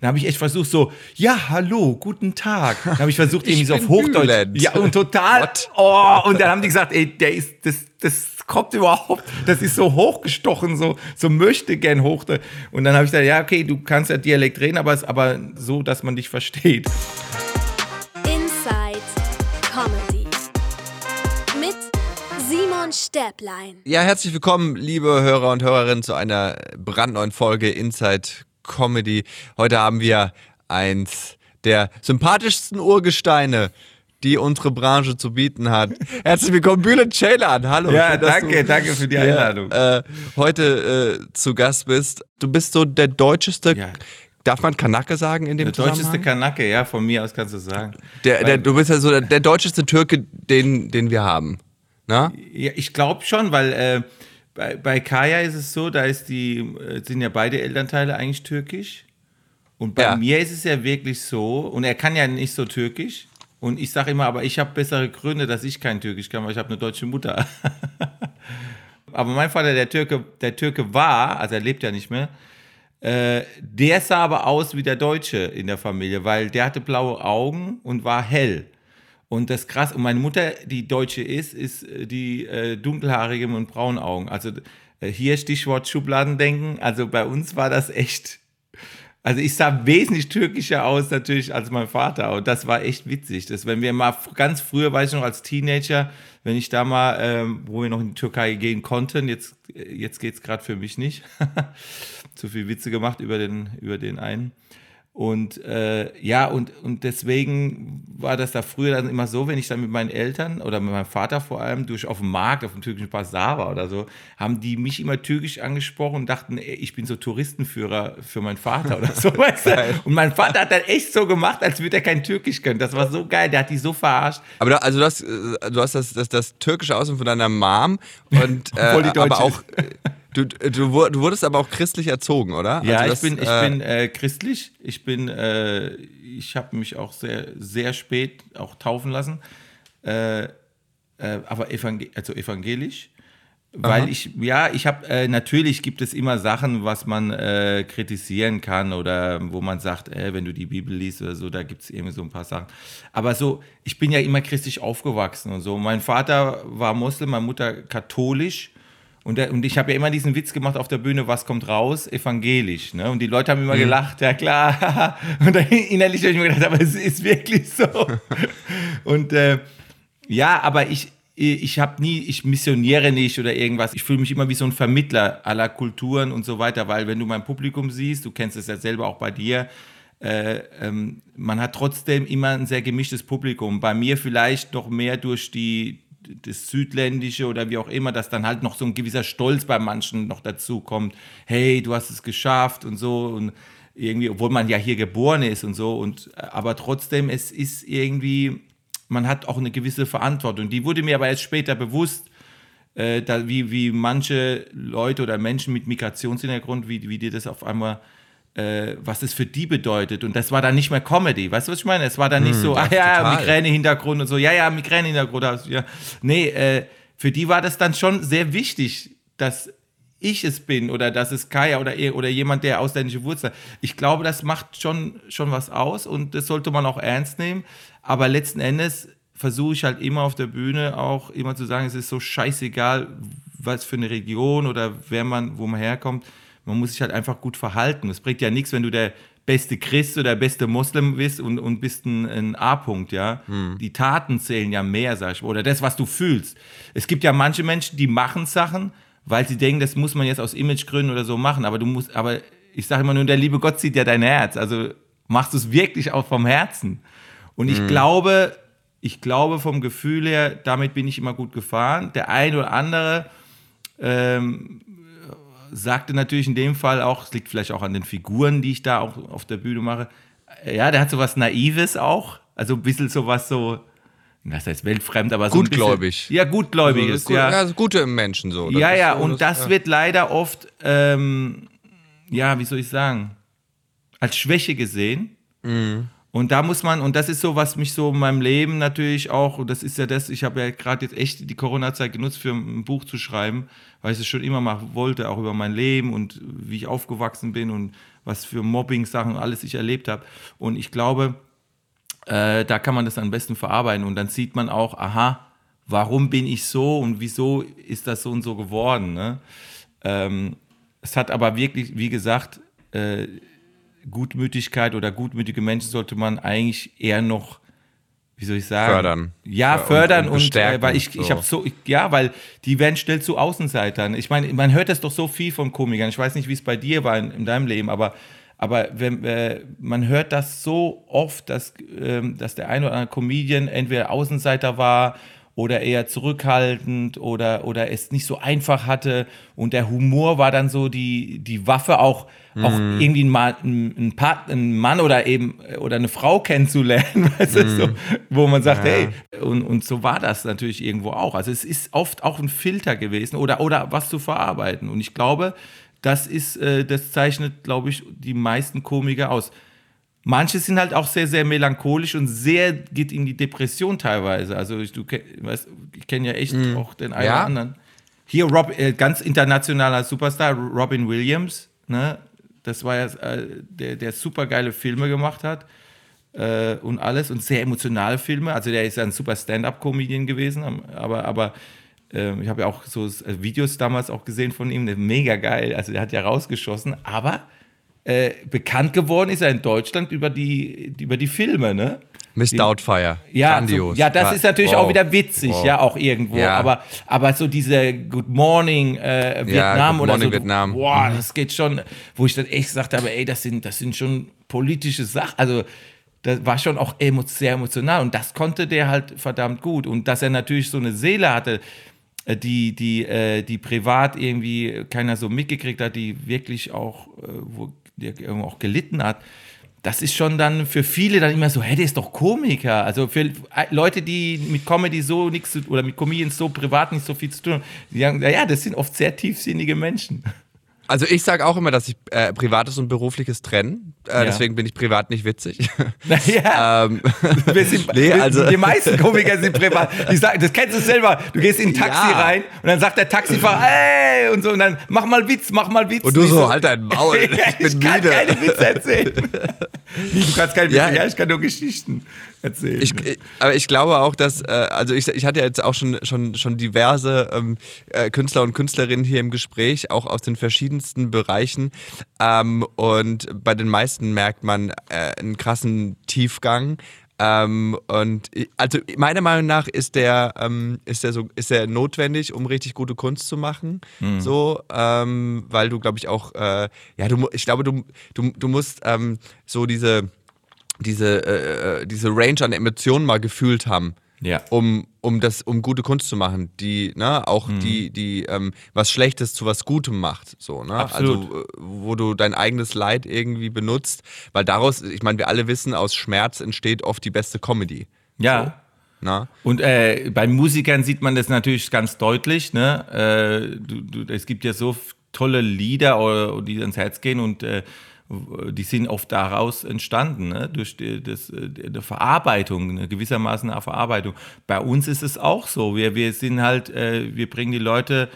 Dann habe ich echt versucht so, ja, hallo, guten Tag. Dann habe ich versucht irgendwie so auf Hochdeutsch. Bülent. Ja, und total. What? Oh, und dann haben die gesagt, ey, der ist, das, das kommt überhaupt, das ist so hochgestochen, so, so möchte gern hoch. Und dann habe ich gesagt, ja, okay, du kannst ja Dialekt reden, aber, es- aber so, dass man dich versteht. Inside Comedy. Mit Simon Stäblein. Ja, herzlich willkommen, liebe Hörer und Hörerinnen, zu einer brandneuen Folge Inside Comedy. Heute haben wir eins der sympathischsten Urgesteine, die unsere Branche zu bieten hat. Herzlich willkommen, Bülent Ceylan. Hallo. Ja, schön, danke, du danke für die Einladung. Äh, heute äh, zu Gast bist. Du bist so der deutscheste. Ja. Darf man Kanake sagen in dem Der deutscheste Zusammenhang? Kanake, ja, von mir aus kannst du sagen. Der, der, du bist ja so der, der deutscheste Türke, den, den wir haben. Na? Ja, ich glaube schon, weil äh, bei, bei Kaya ist es so, da ist die, äh, sind ja beide Elternteile eigentlich türkisch. Und bei Ja. mir ist es ja wirklich so, und er kann ja nicht so türkisch. Und ich sage immer, aber ich habe bessere Gründe, dass ich kein Türkisch kann, weil ich habe eine deutsche Mutter. aber mein Vater, der Türke, der Türke war, also er lebt ja nicht mehr, äh, der sah aber aus wie der Deutsche in der Familie, weil der hatte blaue Augen und war hell. Und das krass, und meine Mutter, die Deutsche ist, ist äh, die äh, dunkelhaarige und braunen Augen. Also äh, hier Stichwort Schubladendenken. Also bei uns war das echt. Also ich sah wesentlich türkischer aus natürlich als mein Vater und das war echt witzig. Das, wenn wir mal ganz früher, weiß ich noch als Teenager, wenn ich da mal, ähm, wo wir noch in die Türkei gehen konnten, jetzt, äh, jetzt geht's gerade für mich nicht. Zu viel Witze gemacht über den, über den einen. Und äh, ja, und, und deswegen war das da früher dann immer so, wenn ich dann mit meinen Eltern oder mit meinem Vater vor allem durch auf dem Markt, auf dem türkischen Basar war oder so, haben die mich immer türkisch angesprochen und dachten, ey, ich bin so Touristenführer für meinen Vater oder so. weißt du? Und mein Vater hat dann echt so gemacht, als würde er kein Türkisch können. Das war so geil, der hat die so verarscht. Aber du, also du hast, äh, du hast das, das, das türkische Aussehen von deiner Mom und äh, aber auch du, du, wur- du wurdest aber auch christlich erzogen, oder? Ja, also ich bin, ich äh, bin äh, christlich. Ich bin, äh, ich habe mich auch sehr, sehr spät auch taufen lassen. Äh, äh, aber evangel also evangelisch. Weil ich, ja, ich habe, äh, natürlich gibt es immer Sachen, was man äh, kritisieren kann oder wo man sagt, äh, wenn du die Bibel liest oder so, da gibt es irgendwie so ein paar Sachen. Aber so, ich bin ja immer christlich aufgewachsen und so. Mein Vater war Muslim, meine Mutter katholisch. Und, und ich habe ja immer diesen Witz gemacht auf der Bühne, was kommt raus? Evangelisch. Ne? Und die Leute haben immer gelacht, ja klar. Und innerlich habe ich mir gedacht, aber es ist wirklich so. Und äh, ja, aber ich, ich habe nie, ich missioniere nicht oder irgendwas. Ich fühle mich immer wie so ein Vermittler aller Kulturen und so weiter, weil wenn du mein Publikum siehst, du kennst es ja selber auch bei dir, äh, ähm, man hat trotzdem immer ein sehr gemischtes Publikum. Bei mir vielleicht noch mehr durch die das Südländische oder wie auch immer, dass dann halt noch so ein gewisser Stolz bei manchen noch dazu kommt. Hey, du hast es geschafft und so und irgendwie, obwohl man ja hier geboren ist und so und aber trotzdem, es ist irgendwie, man hat auch eine gewisse Verantwortung. Die wurde mir aber erst später bewusst, äh, da, wie, wie manche Leute oder Menschen mit Migrationshintergrund, wie, wie die das auf einmal, äh, was das für die bedeutet. Und das war dann nicht mehr Comedy. Weißt du, was ich meine? Es war dann nicht so, ah ja, total. Migräne-Hintergrund und so, ja, ja, Migräne-Hintergrund. Ja. Nee, äh, für die war das dann schon sehr wichtig, dass ich es bin oder dass es Kaya oder, oder jemand, der ausländische Wurzeln hat. Ich glaube, das macht schon, schon was aus und das sollte man auch ernst nehmen. Aber letzten Endes versuche ich halt immer auf der Bühne auch immer zu sagen, es ist so scheißegal, was für eine Region oder wer man, wo man herkommt. Man muss sich halt einfach gut verhalten. Es bringt ja nichts, wenn du der beste Christ oder der beste Muslim bist und, und bist ein, ein A-Punkt, ja. Die Taten zählen ja mehr, sag ich mal. Oder das, was du fühlst. Es gibt ja manche Menschen, die machen Sachen, weil sie denken, das muss man jetzt aus Imagegründen oder so machen. Aber du musst, aber ich sage immer nur, der liebe Gott sieht ja dein Herz. Also machst du es wirklich auch vom Herzen. Und ich glaube, ich glaube vom Gefühl her, damit bin ich immer gut gefahren. Der eine oder andere ähm, sagte natürlich in dem Fall auch, es liegt vielleicht auch an den Figuren, die ich da auch auf der Bühne mache. Ja, der hat so was Naives auch. Also ein bisschen sowas so, das heißt weltfremd, aber so Gutgläubig. Ja, gutgläubiges, das ist gut, ja. ist gute Menschen so. Ja, ja, so, und das ja. wird leider oft, ähm, ja, wie soll ich sagen, als Schwäche gesehen. Mhm. Und da muss man, und das ist so, was mich so in meinem Leben natürlich auch, und das ist ja das, ich habe ja gerade jetzt echt die Corona-Zeit genutzt, für ein Buch zu schreiben, weil ich es schon immer machen wollte, auch über mein Leben und wie ich aufgewachsen bin und was für Mobbing-Sachen und alles ich erlebt habe. Und ich glaube, äh, da kann man das am besten verarbeiten. Und dann sieht man auch, aha, warum bin ich so und wieso ist das so und so geworden. Ne? Ähm, es hat aber wirklich, wie gesagt, äh, Gutmütigkeit oder gutmütige Menschen sollte man eigentlich eher noch, wie soll ich sagen? Fördern. Ja, und- fördern und und, bestärken, äh, weil ich, ich so. habe so, ich, ja, weil die werden schnell zu Außenseitern. Ich meine, man hört das doch so viel von Komikern. Ich weiß nicht, wie es bei dir war in, in deinem Leben, aber aber wenn, äh, man hört das so oft, dass, ähm, dass der eine oder andere Comedian entweder Außenseiter war oder eher zurückhaltend oder, oder es nicht so einfach hatte. Und der Humor war dann so die, die Waffe, auch, auch irgendwie einen, Part, einen Mann oder eben oder eine Frau kennenzulernen, weißt du, so, wo man sagt, hey, und, und so war das natürlich irgendwo auch. Also es ist oft auch ein Filter gewesen oder, oder was zu verarbeiten. Und ich glaube, das ist, äh, das zeichnet, glaube ich, die meisten Komiker aus. Manche sind halt auch sehr, sehr melancholisch und sehr geht in die Depression teilweise. Also ich, du, weißt, ich kenne ja echt auch den einen Ja. oder anderen. Hier Rob, äh, ganz internationaler Superstar, Robin Williams, ne? Das war ja äh, der, der super geile Filme gemacht hat äh, und alles und sehr emotionale Filme. Also der ist ja ein super Stand-up-Comedian gewesen, aber, aber ähm, ich habe ja auch so äh, Videos damals auch gesehen von ihm, der mega geil. Also der hat ja rausgeschossen, aber äh, bekannt geworden ist er in Deutschland über die, über die Filme, ne? Miss Doubtfire. Ja, Grandios. so, ja, das War- ist natürlich wow. auch wieder witzig, Wow. ja, auch irgendwo. Ja. Aber, aber so diese Good Morning äh, Vietnam Good oder Morning so, Vietnam. boah, das geht schon, wo ich dann echt gesagt habe, ey, das sind, das sind schon politische Sachen. Also das war schon auch sehr emotional und das konnte der halt verdammt gut. Und dass er natürlich so eine Seele hatte, äh, die, die, äh, die privat irgendwie keiner so mitgekriegt hat, die wirklich auch, äh, wo der auch gelitten hat. Das ist schon dann für viele dann immer so, hey, der ist doch Komiker. Also für Leute, die mit Comedy so nichts oder mit Comedians so privat nicht so viel zu tun haben, die sagen, ja, das sind oft sehr tiefsinnige Menschen. Also ich sage auch immer, dass ich äh, Privates und Berufliches trenne. Äh, Ja. Deswegen bin ich privat nicht witzig. Ja, ähm, wir sind, nee, also- die meisten Komiker sind privat. Die sagen, das kennst du selber. Du gehst in ein Taxi Ja. rein und dann sagt der Taxifahrer, ey, und so, und dann mach mal Witz, mach mal Witz. und du ich so, halt dein Maul, ich bin kann müde. keine Witze erzählen. Du kannst keine Witze, Ja. ja, ich kann nur Geschichten erzählen. Ich, ich- aber ich glaube auch, dass, äh, also ich, ich hatte ja jetzt auch schon, schon, schon diverse ähm, äh, Künstler und Künstlerinnen hier im Gespräch, auch aus den verschiedensten Bereichen. Ähm, und bei den meisten merkt man äh, einen krassen Tiefgang. Ähm, und also meiner Meinung nach ist der, ähm, ist der so, ist der notwendig, um richtig gute Kunst zu machen. So, ähm, weil du, glaube ich, auch, äh, ja, du, ich glaube, du, du, du musst ähm, so diese diese, äh, äh, diese Range an Emotionen mal gefühlt haben. Ja. Um, um das, um gute Kunst zu machen, die, ne, auch Mhm. die, die ähm, was Schlechtes zu was Gutem macht. So, ne? Absolut. Also, äh, wo du dein eigenes Leid irgendwie benutzt, weil daraus, ich meine, wir alle wissen, aus Schmerz entsteht oft die beste Comedy. ja. Ne? Und äh, bei Musikern sieht man das natürlich ganz deutlich. Ne? Äh, du, du, es gibt ja so tolle Lieder, die ans Herz gehen und äh, die sind oft daraus entstanden, ne? durch die, das, äh, die Verarbeitung, ne? gewissermaßen eine Verarbeitung. Bei uns ist es auch so. Wir, wir sind halt, äh, wir bringen die Leute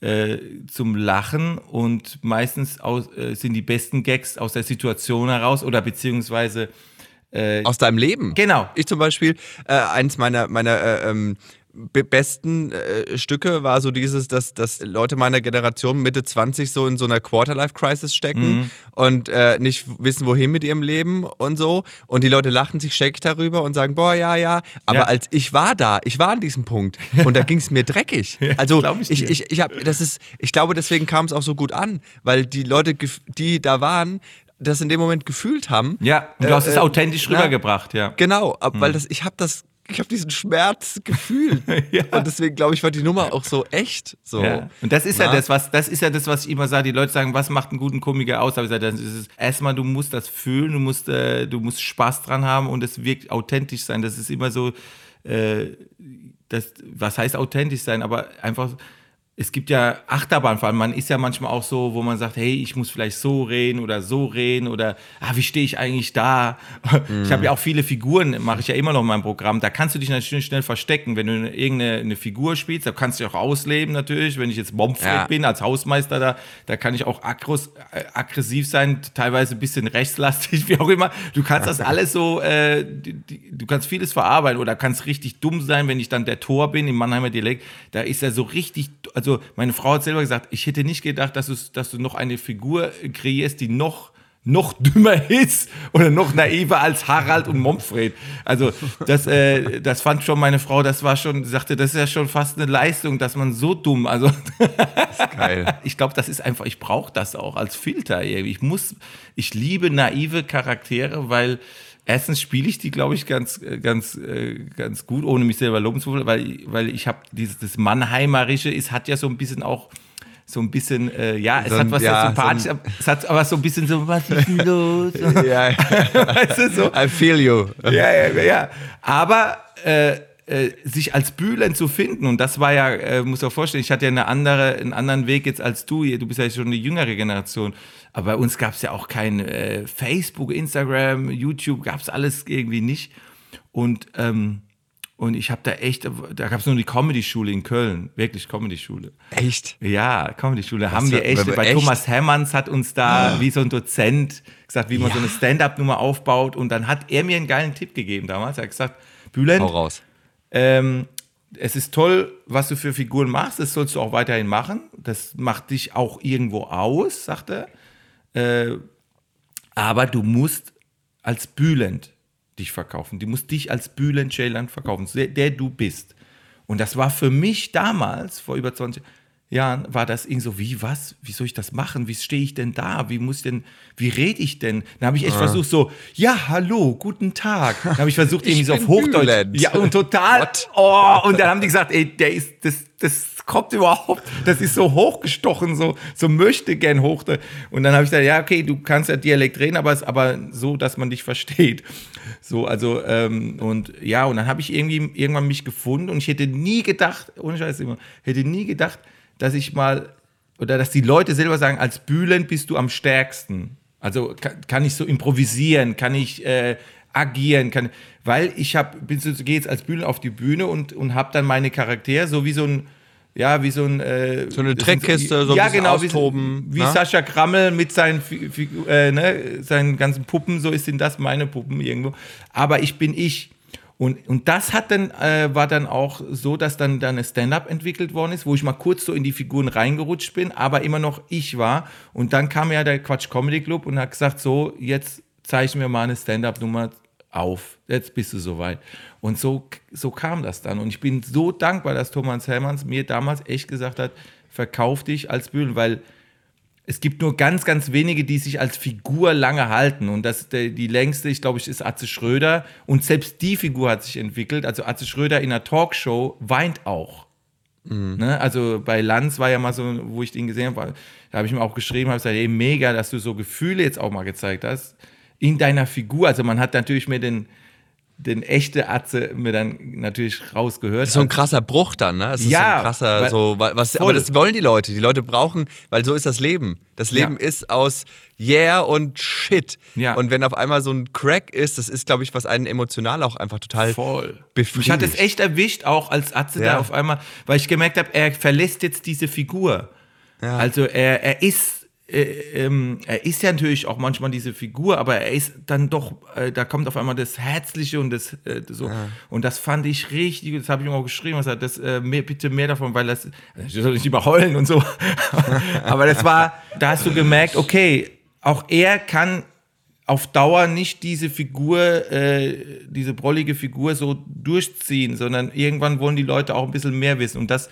äh, zum Lachen und meistens aus, äh, sind die besten Gags aus der Situation heraus oder beziehungsweise Aus deinem Leben. Genau. Ich zum Beispiel, äh, eins meiner, meiner äh, ähm, besten äh, Stücke war so dieses, dass, dass Leute meiner Generation Mitte 20 so in so einer Quarterlife-Crisis stecken Mhm. und äh, nicht wissen, wohin mit ihrem Leben und so. Und die Leute lachen sich scheck darüber und sagen, boah, ja, ja. Aber Ja. als ich war da, ich war an diesem Punkt und da ging es mir dreckig. also glaub ich ich, ich, ich, hab, das ist, ich glaube, deswegen kam es auch so gut an, weil die Leute, die da waren, das in dem Moment gefühlt haben. Ja, und du hast es Äh, äh, authentisch na, rübergebracht, ja. Genau, ab, weil das, ich habe das, ich habe diesen Schmerz gefühlt Ja. und deswegen glaube ich war die Nummer auch so echt. So. Ja. Und das ist ja Na? das, was, das ist ja das, was ich immer sage. Die Leute sagen, was macht einen guten Komiker aus? Aber ich sage, das ist es. erstmal, du musst das fühlen, du musst, äh, du musst Spaß dran haben und es wirkt authentisch sein. Das ist immer so, äh, das, was heißt authentisch sein? Aber einfach es gibt ja Achterbahnfahren. Man ist ja manchmal auch so, wo man sagt, hey, ich muss vielleicht so reden oder so reden oder ah, wie stehe ich eigentlich da? Mhm. Ich habe ja auch viele Figuren, mache ich ja immer noch in meinem Programm. Da kannst du dich natürlich schnell verstecken, wenn du irgendeine eine Figur spielst. Da kannst du dich auch ausleben natürlich. Wenn ich jetzt Momfred ja. bin als Hausmeister da, da kann ich auch aggros, äh, aggressiv sein, teilweise ein bisschen rechtslastig, wie auch immer. Du kannst das alles so, äh, du kannst vieles verarbeiten oder kannst richtig dumm sein, wenn ich dann der Tor bin im Mannheimer Dialekt. Da ist er so richtig, also also meine Frau hat selber gesagt, ich hätte nicht gedacht, dass du, dass du noch eine Figur kreierst, die noch noch dümmer ist oder noch naiver als Harald und Momfred. Also das, äh, das fand schon meine Frau, das war schon, sagte, das ist ja schon fast eine Leistung, dass man so dumm, also geil. ich glaube, das ist einfach, ich brauche das auch als Filter. Ich muss, ich liebe naive Charaktere, weil erstens spiele ich die, glaube ich, ganz, äh, ganz, äh, ganz gut, ohne mich selber loben zu wollen, weil, weil ich habe dieses das Mannheimerische, es hat ja so ein bisschen auch so ein bisschen, äh, ja, es so hat was ja, sympathisch, so es hat aber so ein bisschen so, was ist denn los? ja, ja. weißt du, so. I feel you. Ja, ja, ja. Aber äh, äh, sich als Bühlen zu finden, und das war ja, äh, muss auch vorstellen, ich hatte ja eine andere, einen anderen Weg jetzt als du, du bist ja schon eine jüngere Generation. Aber bei uns gab es ja auch kein äh, Facebook, Instagram, YouTube, gab es alles irgendwie nicht. Und, ähm, und ich habe da echt, da gab es nur die Comedy-Schule in Köln, wirklich Comedy-Schule. Echt? Ja, Comedy-Schule. Haben wir echt, bei echt? Thomas Hermanns hat uns da oh. wie so ein Dozent gesagt, wie man ja. so eine Stand-up-Nummer aufbaut. Und dann hat er mir einen geilen Tipp gegeben damals. Er hat gesagt, Bülent, Hau raus. Ähm, es ist toll, was du für Figuren machst, das sollst du auch weiterhin machen. Das macht dich auch irgendwo aus, sagt er. Äh, aber du musst als Bülent dich verkaufen. Du musst dich als Bülent Ceylan verkaufen, der, der, du bist. Und das war für mich damals, vor über 20 Jahren, war das irgendwie so, wie, was, wie soll ich das machen? Wie stehe ich denn da? Wie muss denn, wie rede ich denn? Dann habe ich echt ja. versucht so, ja, hallo, guten Tag. Dann habe ich versucht irgendwie so auf Hochdeutsch. Bülent. Ja, und total, What? oh, und dann haben die gesagt, ey, der ist, das, das kommt überhaupt, das ist so hochgestochen, so, so möchte gern hoch. Und dann habe ich gesagt, ja, okay, du kannst ja Dialekt reden, aber, aber so, dass man dich versteht. So, also, ähm, und ja, und dann habe ich irgendwie irgendwann mich gefunden und ich hätte nie gedacht, ohne Scheiß immer, hätte nie gedacht, dass ich mal, oder dass die Leute selber sagen, als Bühlen bist du am stärksten. Also kann, kann ich so improvisieren, kann ich äh, agieren, kann, weil ich habe, gehe jetzt als Bühne auf die Bühne und, und habe dann meine Charaktere, so wie so ein, ja, wie so ein. Äh, so eine Treckkiste, so ein ja, genau, austoben. Wie, wie ne? Sascha Krammel mit seinen, äh, ne, seinen ganzen Puppen, so sind das meine Puppen irgendwo. Aber ich bin ich. Und, und das hat dann, äh, war dann auch so, dass dann, dann eine Stand-up entwickelt worden ist, wo ich mal kurz so in die Figuren reingerutscht bin, aber immer noch ich war. Und dann kam ja der Quatsch Comedy Club und hat gesagt, so, jetzt zeichnen wir mal eine Stand-up-Nummer auf. Jetzt bist du soweit. Und so, so kam das dann. Und ich bin so dankbar, dass Thomas Hermanns mir damals echt gesagt hat, verkauf dich als Bühnen, weil es gibt nur ganz, ganz wenige, die sich als Figur lange halten. Und das, die, die längste, ich glaube, ist Atze Schröder. Und selbst die Figur hat sich entwickelt. Also Atze Schröder in einer Talkshow weint auch. Mhm. Ne? Also bei Lanz war ja mal so, wo ich den gesehen habe, da habe ich ihm auch geschrieben, habe gesagt, ey, mega, dass du so Gefühle jetzt auch mal gezeigt hast in deiner Figur. Also man hat natürlich mir den, den echte Atze mir dann natürlich rausgehört. Das ist so ein krasser Bruch dann, ne? Das ist ja, so ein krasser, so, was, aber das wollen die Leute. Die Leute brauchen, weil so ist das Leben. Das Leben ja. ist aus Yeah und Shit. Ja. Und wenn auf einmal so ein Crack ist, das ist, glaube ich, was einen emotional auch einfach total Voll. befriedigt. Ich hatte es echt erwischt, auch als Atze ja. da auf einmal, weil ich gemerkt habe, er verlässt jetzt diese Figur. Also er, er ist äh, ähm, er ist ja natürlich auch manchmal diese Figur, aber er ist dann doch, äh, da kommt auf einmal das Herzliche und das äh, so. Ja. Und das fand ich richtig, das habe ich ihm auch geschrieben, was das, äh, mehr, bitte mehr davon, weil das, ich soll nicht überheulen und so. aber das war, da hast du gemerkt, okay, auch er kann auf Dauer nicht diese Figur, äh, diese brollige Figur so durchziehen, sondern irgendwann wollen die Leute auch ein bisschen mehr wissen. Und das,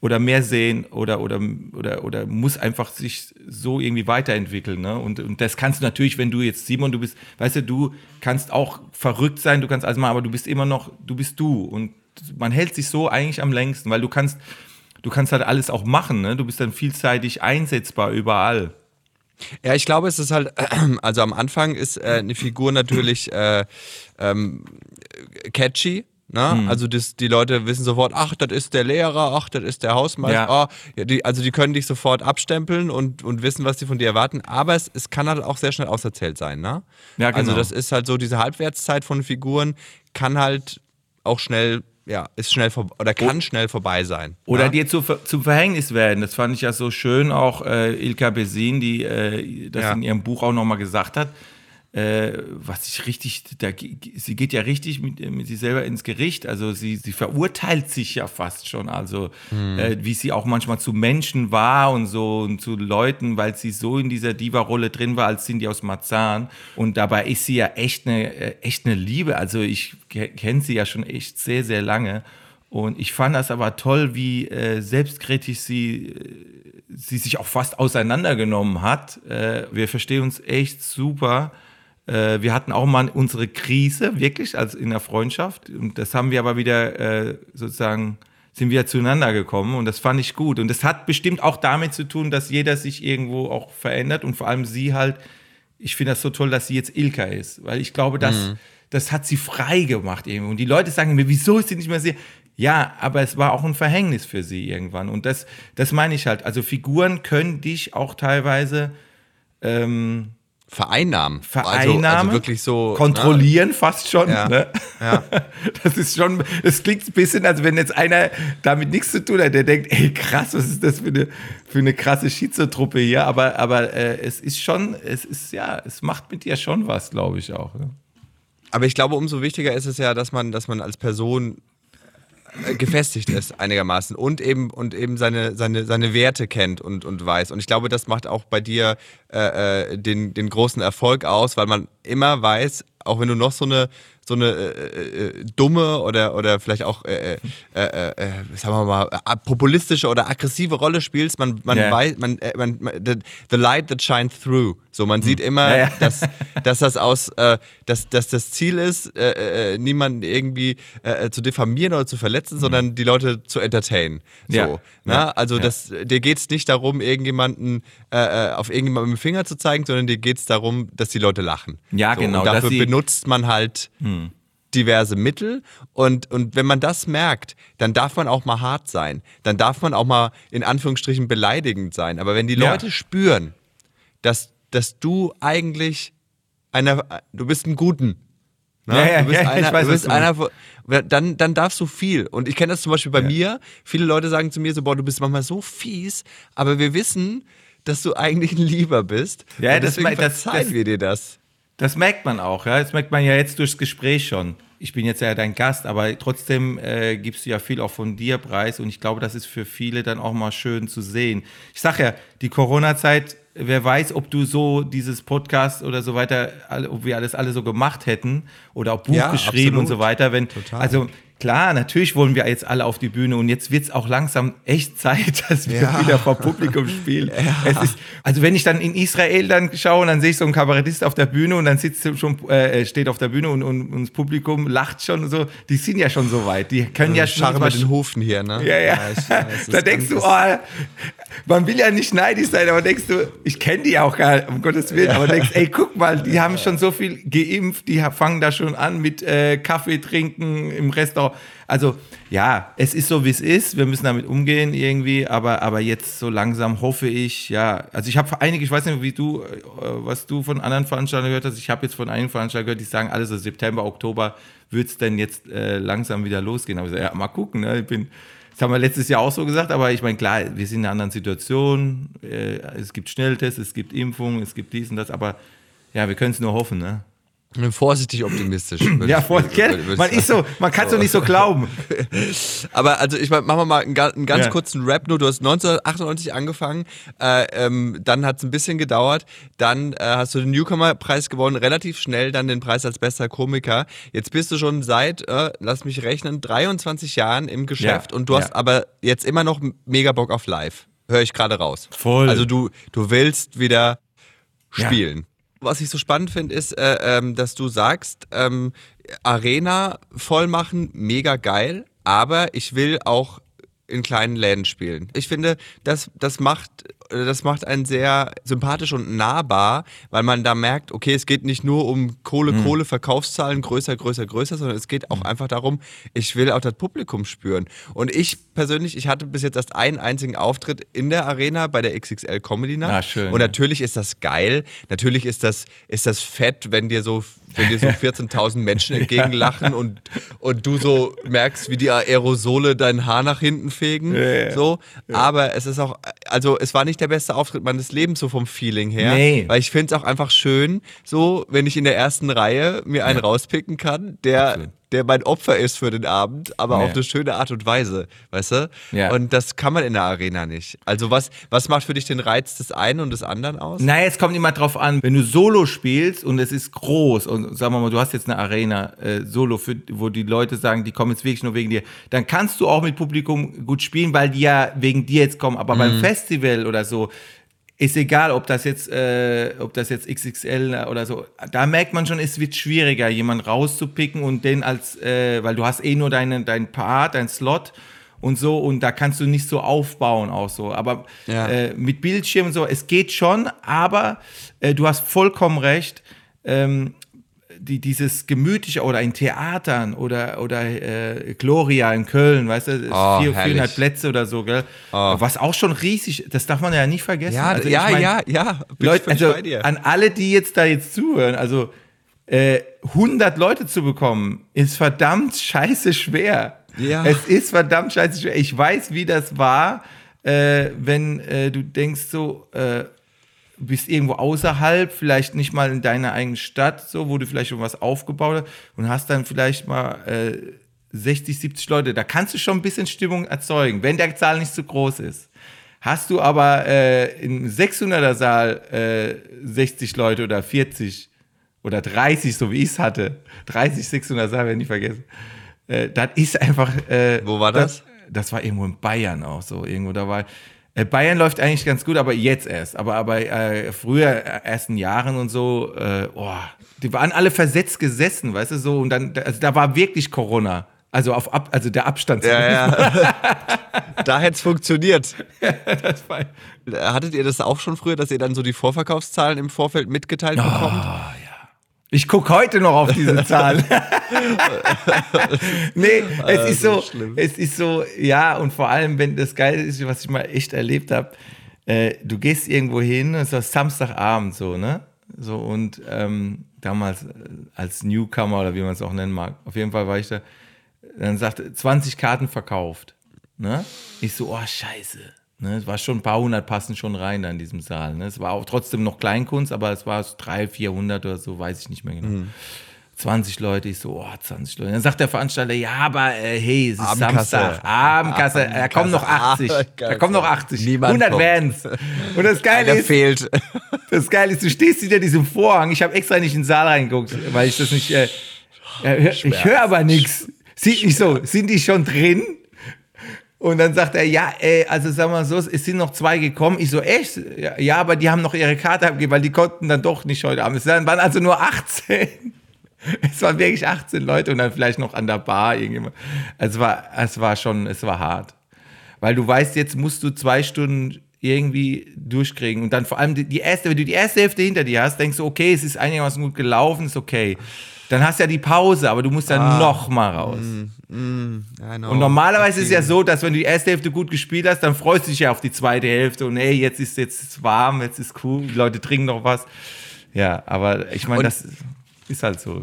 oder mehr sehen oder, oder, oder, oder muss einfach sich so irgendwie weiterentwickeln. Ne? Und, und das kannst du natürlich, wenn du jetzt, Simon, du bist, weißt du, du kannst auch verrückt sein, du kannst alles machen, aber du bist immer noch, du bist du. Und man hält sich so eigentlich am längsten, weil du kannst, du kannst halt alles auch machen. Ne? Du bist dann vielseitig einsetzbar überall. Ja, ich glaube, es ist halt, also am Anfang ist äh, eine Figur natürlich äh, ähm, catchy, Ne? Hm. Also das, die Leute wissen sofort, ach, das ist der Lehrer, ach, das ist der Hausmeister. Ja. ja, die, also die können dich sofort abstempeln und, und wissen, was sie von dir erwarten. Aber es, es kann halt auch sehr schnell auserzählt sein. Ne? Ja, Also genau. das ist halt so, diese Halbwertszeit von Figuren kann halt auch schnell, ja, ist schnell oder kann schnell vorbei sein. Oder ne? dir zu, zum Verhängnis werden. Das fand ich ja so schön, auch äh, Ilka Besin, die äh, das Ja. in ihrem Buch auch nochmal gesagt hat. Äh, was ich richtig, da, sie geht ja richtig mit, mit sich selber ins Gericht. Also sie, sie verurteilt sich ja fast schon. Also äh, wie sie auch manchmal zu Menschen war und so und zu Leuten, weil sie so in dieser Diva-Rolle drin war als Cindy aus Marzahn. Und dabei ist sie ja echt eine, äh, echt eine Liebe. Also ich kenne sie ja schon echt sehr, sehr lange. Und ich fand das aber toll, wie äh, selbstkritisch sie, äh, sie sich auch fast auseinandergenommen hat. Äh, wir verstehen uns echt super. Äh, wir hatten auch mal unsere Krise, wirklich, also in der Freundschaft. Und das haben wir aber wieder äh, sozusagen, sind wir zueinander gekommen und das fand ich gut. Und das hat bestimmt auch damit zu tun, dass jeder sich irgendwo auch verändert und vor allem sie halt. Ich finde das so toll, dass sie jetzt Ilka ist, weil ich glaube, dass das hat sie frei gemacht irgendwie. Und die Leute sagen mir, wieso ist sie nicht mehr sie? Ja, aber es war auch ein Verhängnis für sie irgendwann. Und das, das meine ich halt. Also Figuren können dich auch teilweise ähm, Vereinnahmen. vereinnahmen, Also, also wirklich so. kontrollieren fast schon. Ja. Ne? Ja. Das ist schon, es klingt ein bisschen, als wenn jetzt einer damit nichts zu tun hat, der denkt, ey krass, was ist das für eine, für eine krasse Schizotruppe hier, aber, aber äh, es ist schon, es ist ja, es macht mit dir schon was, glaube ich auch. Ne? Aber ich glaube, umso wichtiger ist es ja, dass man, dass man als Person gefestigt ist einigermaßen und eben und eben seine, seine, seine Werte kennt und, und weiß. Und ich glaube, das macht auch bei dir äh, äh, den, den großen Erfolg aus, weil man immer weiß, auch wenn du noch so eine so eine äh, äh, dumme oder oder vielleicht auch äh, äh, äh, äh, sagen wir mal äh, populistische oder aggressive Rolle spielst, man man Ja. weiß, man, äh, man, the, the light that shines through. So man sieht immer, Ja, ja. dass dass das aus, äh, dass, dass das Ziel ist, äh, äh, niemanden irgendwie äh, zu diffamieren oder zu verletzen, sondern die Leute zu entertainen. So, Mhm. Ja. ne? Ja. Also das, dir geht es nicht darum, irgendjemanden äh, äh, auf irgendjemanden mit dem Finger zu zeigen, sondern dir geht es darum, dass die Leute lachen. Ja, so, genau, Und dafür benutzt man halt diverse Mittel und, und wenn man das merkt, dann darf man auch mal hart sein. Dann darf man auch mal in Anführungsstrichen beleidigend sein. Aber wenn die Ja. Leute spüren, dass, dass du eigentlich einer, du bist ein Guten. Ne? Ja, ja, du bist ja, einer, weiß, du bist du einer, wo- dann, dann darfst du viel. Und ich kenne das zum Beispiel bei mir. Viele Leute sagen zu mir so, boah, du bist manchmal so fies, aber wir wissen, dass du eigentlich ein Lieber bist. Ja, Und das deswegen mei- das- verzeihen das- wir dir das. Das merkt man auch, ja. Das merkt man ja jetzt durchs Gespräch schon. Ich bin jetzt ja dein Gast, aber trotzdem äh, gibst du ja viel auch von dir preis und ich glaube, das ist für viele dann auch mal schön zu sehen. Ich sag ja, die Corona-Zeit, wer weiß, ob du so dieses Podcast oder so weiter, ob wir alles alle so gemacht hätten oder auch Buch Ja, geschrieben und absolut. so weiter. Wenn, Total. Also klar, natürlich wollen wir jetzt alle auf die Bühne und jetzt wird es auch langsam echt Zeit, dass wir Ja. wieder vor Publikum spielen. Es ist, also wenn ich dann in Israel dann schaue, dann sehe ich so einen Kabarettist auf der Bühne und dann sitzt schon, äh, steht auf der Bühne und, und, und das Publikum lacht schon und so. Die sind ja schon so weit. Die können ja schon Scharre mal mit den Hufen hier, ne? ja, ja. ich weiß, da denkst du, oh, man will ja nicht neidisch sein, aber denkst du, ich kenne die auch gar nicht, um Gottes Willen, aber denkst, ey, guck mal, die haben schon so viel geimpft, die fangen da schon an mit äh, Kaffee trinken im Restaurant. Also, ja, es ist so, wie es ist, wir müssen damit umgehen irgendwie, aber, aber jetzt so langsam hoffe ich, ja, also ich habe einige, ich weiß nicht, wie du, äh, was du von anderen Veranstaltern gehört hast, ich habe jetzt von einigen Veranstaltern gehört, die sagen, alles so September, Oktober wird es denn jetzt äh, langsam wieder losgehen. Aber ich sag, ja, mal gucken, ne? ich bin das haben wir letztes Jahr auch so gesagt, aber ich meine, klar, wir sind in einer anderen Situation. Äh, Es gibt Schnelltests, es gibt Impfungen, es gibt dies und das, aber ja, wir können es nur hoffen, ne? Vorsichtig optimistisch. Ja, ich- voll, würde- gell? ich Man ist so, man kann es doch nicht so glauben. Aber also ich mein, machen wir mal einen, einen ganz Ja. kurzen Rap. Nur du hast 1998 angefangen, äh, ähm, dann hat es ein bisschen gedauert, dann äh, hast du den Newcomer-Preis gewonnen, relativ schnell dann den Preis als bester Komiker. Jetzt bist du schon seit, äh, lass mich rechnen, 23 Jahren im Geschäft Ja, und du hast ja. aber jetzt immer noch mega Bock auf Live. Höre ich gerade raus. Voll. Also du, du willst wieder spielen. Was ich so spannend finde, ist, äh, ähm, dass du sagst, ähm, Arena voll machen, mega geil, aber ich will auch in kleinen Läden spielen. Ich finde, das, das macht das macht einen sehr sympathisch und nahbar, weil man da merkt, okay, es geht nicht nur um Kohle, Mhm. Kohle, Verkaufszahlen, größer, größer, größer, sondern es geht auch einfach darum, ich will auch das Publikum spüren. Und ich persönlich, ich hatte bis jetzt erst einen einzigen Auftritt in der Arena bei der XXL Comedy Nacht. Ah, schön, und ja. natürlich ist das geil. Natürlich ist das, ist das fett, wenn dir so, wenn dir so 14.000 Menschen entgegenlachen und, und du so merkst, wie die Aerosole dein Haar nach hinten fegen. ja. So. Aber es ist auch, also es war nicht der beste Auftritt meines Lebens, so vom Feeling her. Nee. Weil ich finde es auch einfach schön, so, wenn ich in der ersten Reihe mir einen rauspicken kann, der, Absolut. Der mein Opfer ist für den Abend, aber Ja. auf eine schöne Art und Weise, weißt du? Ja. Und das kann man in der Arena nicht. Also was, was macht für dich den Reiz des einen und des anderen aus? Naja, es kommt immer drauf an, wenn du Solo spielst und es ist groß und sagen wir mal, du hast jetzt eine Arena äh, Solo, für, wo die Leute sagen, die kommen jetzt wirklich nur wegen dir, dann kannst du auch mit Publikum gut spielen, weil die ja wegen dir jetzt kommen. Aber beim Festival oder so ist egal, ob das jetzt, äh, ob das jetzt XXL oder so. Da merkt man schon, es wird schwieriger, jemanden rauszupicken und den als, äh, weil du hast eh nur deinen dein Part, dein Slot und so und da kannst du nicht so aufbauen auch so. Aber Ja. äh, mit Bildschirm und so, es geht schon, aber äh, du hast vollkommen recht. Ähm, die, dieses gemütliche oder in Theatern oder, oder äh, Gloria in Köln, weißt du, Oh, vier, herrlich. 400 Plätze oder so, gell? Was auch schon riesig, das darf man ja nicht vergessen. Ja, Also ich ja, mein, ja, ja. Leute, also an alle, die jetzt da jetzt zuhören, also äh, 100 Leute zu bekommen, ist verdammt scheiße schwer. Ja. Es ist verdammt scheiße schwer. Ich weiß, wie das war, äh, wenn äh, du denkst so, äh, bist irgendwo außerhalb, vielleicht nicht mal in deiner eigenen Stadt, so, wo du vielleicht schon was aufgebaut hast und hast dann vielleicht mal äh, 60, 70 Leute. Da kannst du schon ein bisschen Stimmung erzeugen, wenn der Zahl nicht zu groß ist. Hast du aber äh, im 600er Saal äh, 60 Leute oder 40 oder 30, so wie ich es hatte, 30, 600er Saal, werde ich nicht vergessen. Äh, das ist einfach. Äh, Wo war das? das war irgendwo in Bayern auch so. Irgendwo da war. Äh, Bayern läuft eigentlich ganz gut, aber jetzt erst. Aber, aber äh, früher, äh, ersten Jahren und so, äh, oh, die waren alle versetzt gesessen, weißt du, so. Und dann, also da war wirklich Corona. Also, auf Ab, also der Abstand. Ja, ja. da hätte es funktioniert. Das war, Hattet ihr das auch schon früher, dass ihr dann so die Vorverkaufszahlen im Vorfeld mitgeteilt bekommt? Ich gucke heute noch auf diese Zahl. nee, es ist so, es ist so, ja, und vor allem, wenn das Geile ist, was ich mal echt erlebt habe, äh, du gehst irgendwo hin, es war Samstagabend so, ne? So und ähm, damals äh, als Newcomer oder wie man es auch nennen mag, auf jeden Fall war ich da, dann sagte 20 Karten verkauft. Ne? Ich so, oh Scheiße. Ne? Es war schon ein paar hundert passen schon rein da in diesem Saal. Ne? Es war auch trotzdem noch Kleinkunst, aber es war so 300, 400 oder so, weiß ich nicht mehr genau. 20 Leute, ich so, oh, 20 Leute. Dann sagt der Veranstalter, ja, aber äh, hey, es ist Abendkasse. Samstag, Abendkasse, da kommen noch 80, da kommen noch 80, Niemand 100 kommt. werden's. Und das Geile ist, fehlt. das Geile ist, du stehst hinter diesem Vorhang. Ich habe extra nicht in den Saal reingeguckt, weil ich das nicht. Äh, äh, ich höre aber nichts. Sieht nicht so. Sind die schon drin? Und dann sagt er, ja, ey, also sag mal so, es sind noch zwei gekommen. Ich so, echt? Ja, aber die haben noch ihre Karte abgegeben, weil die konnten dann doch nicht heute Abend. Es waren also nur 18. Es waren wirklich 18 Leute und dann vielleicht noch an der Bar irgendjemand. Es war, es war schon, es war hart. Weil du weißt, jetzt musst du zwei Stunden irgendwie durchkriegen. Und dann vor allem die erste, wenn du die erste Hälfte hinter dir hast, denkst du, okay, es ist einigermaßen gut gelaufen, ist okay. Dann hast du ja die Pause, aber du musst dann noch mal raus. Und normalerweise ist es ja so, dass wenn du die erste Hälfte gut gespielt hast, dann freust du dich ja auf die zweite Hälfte und hey, jetzt ist jetzt ist warm, jetzt ist cool, die Leute trinken noch was. Ja, aber ich meine, das ist halt so.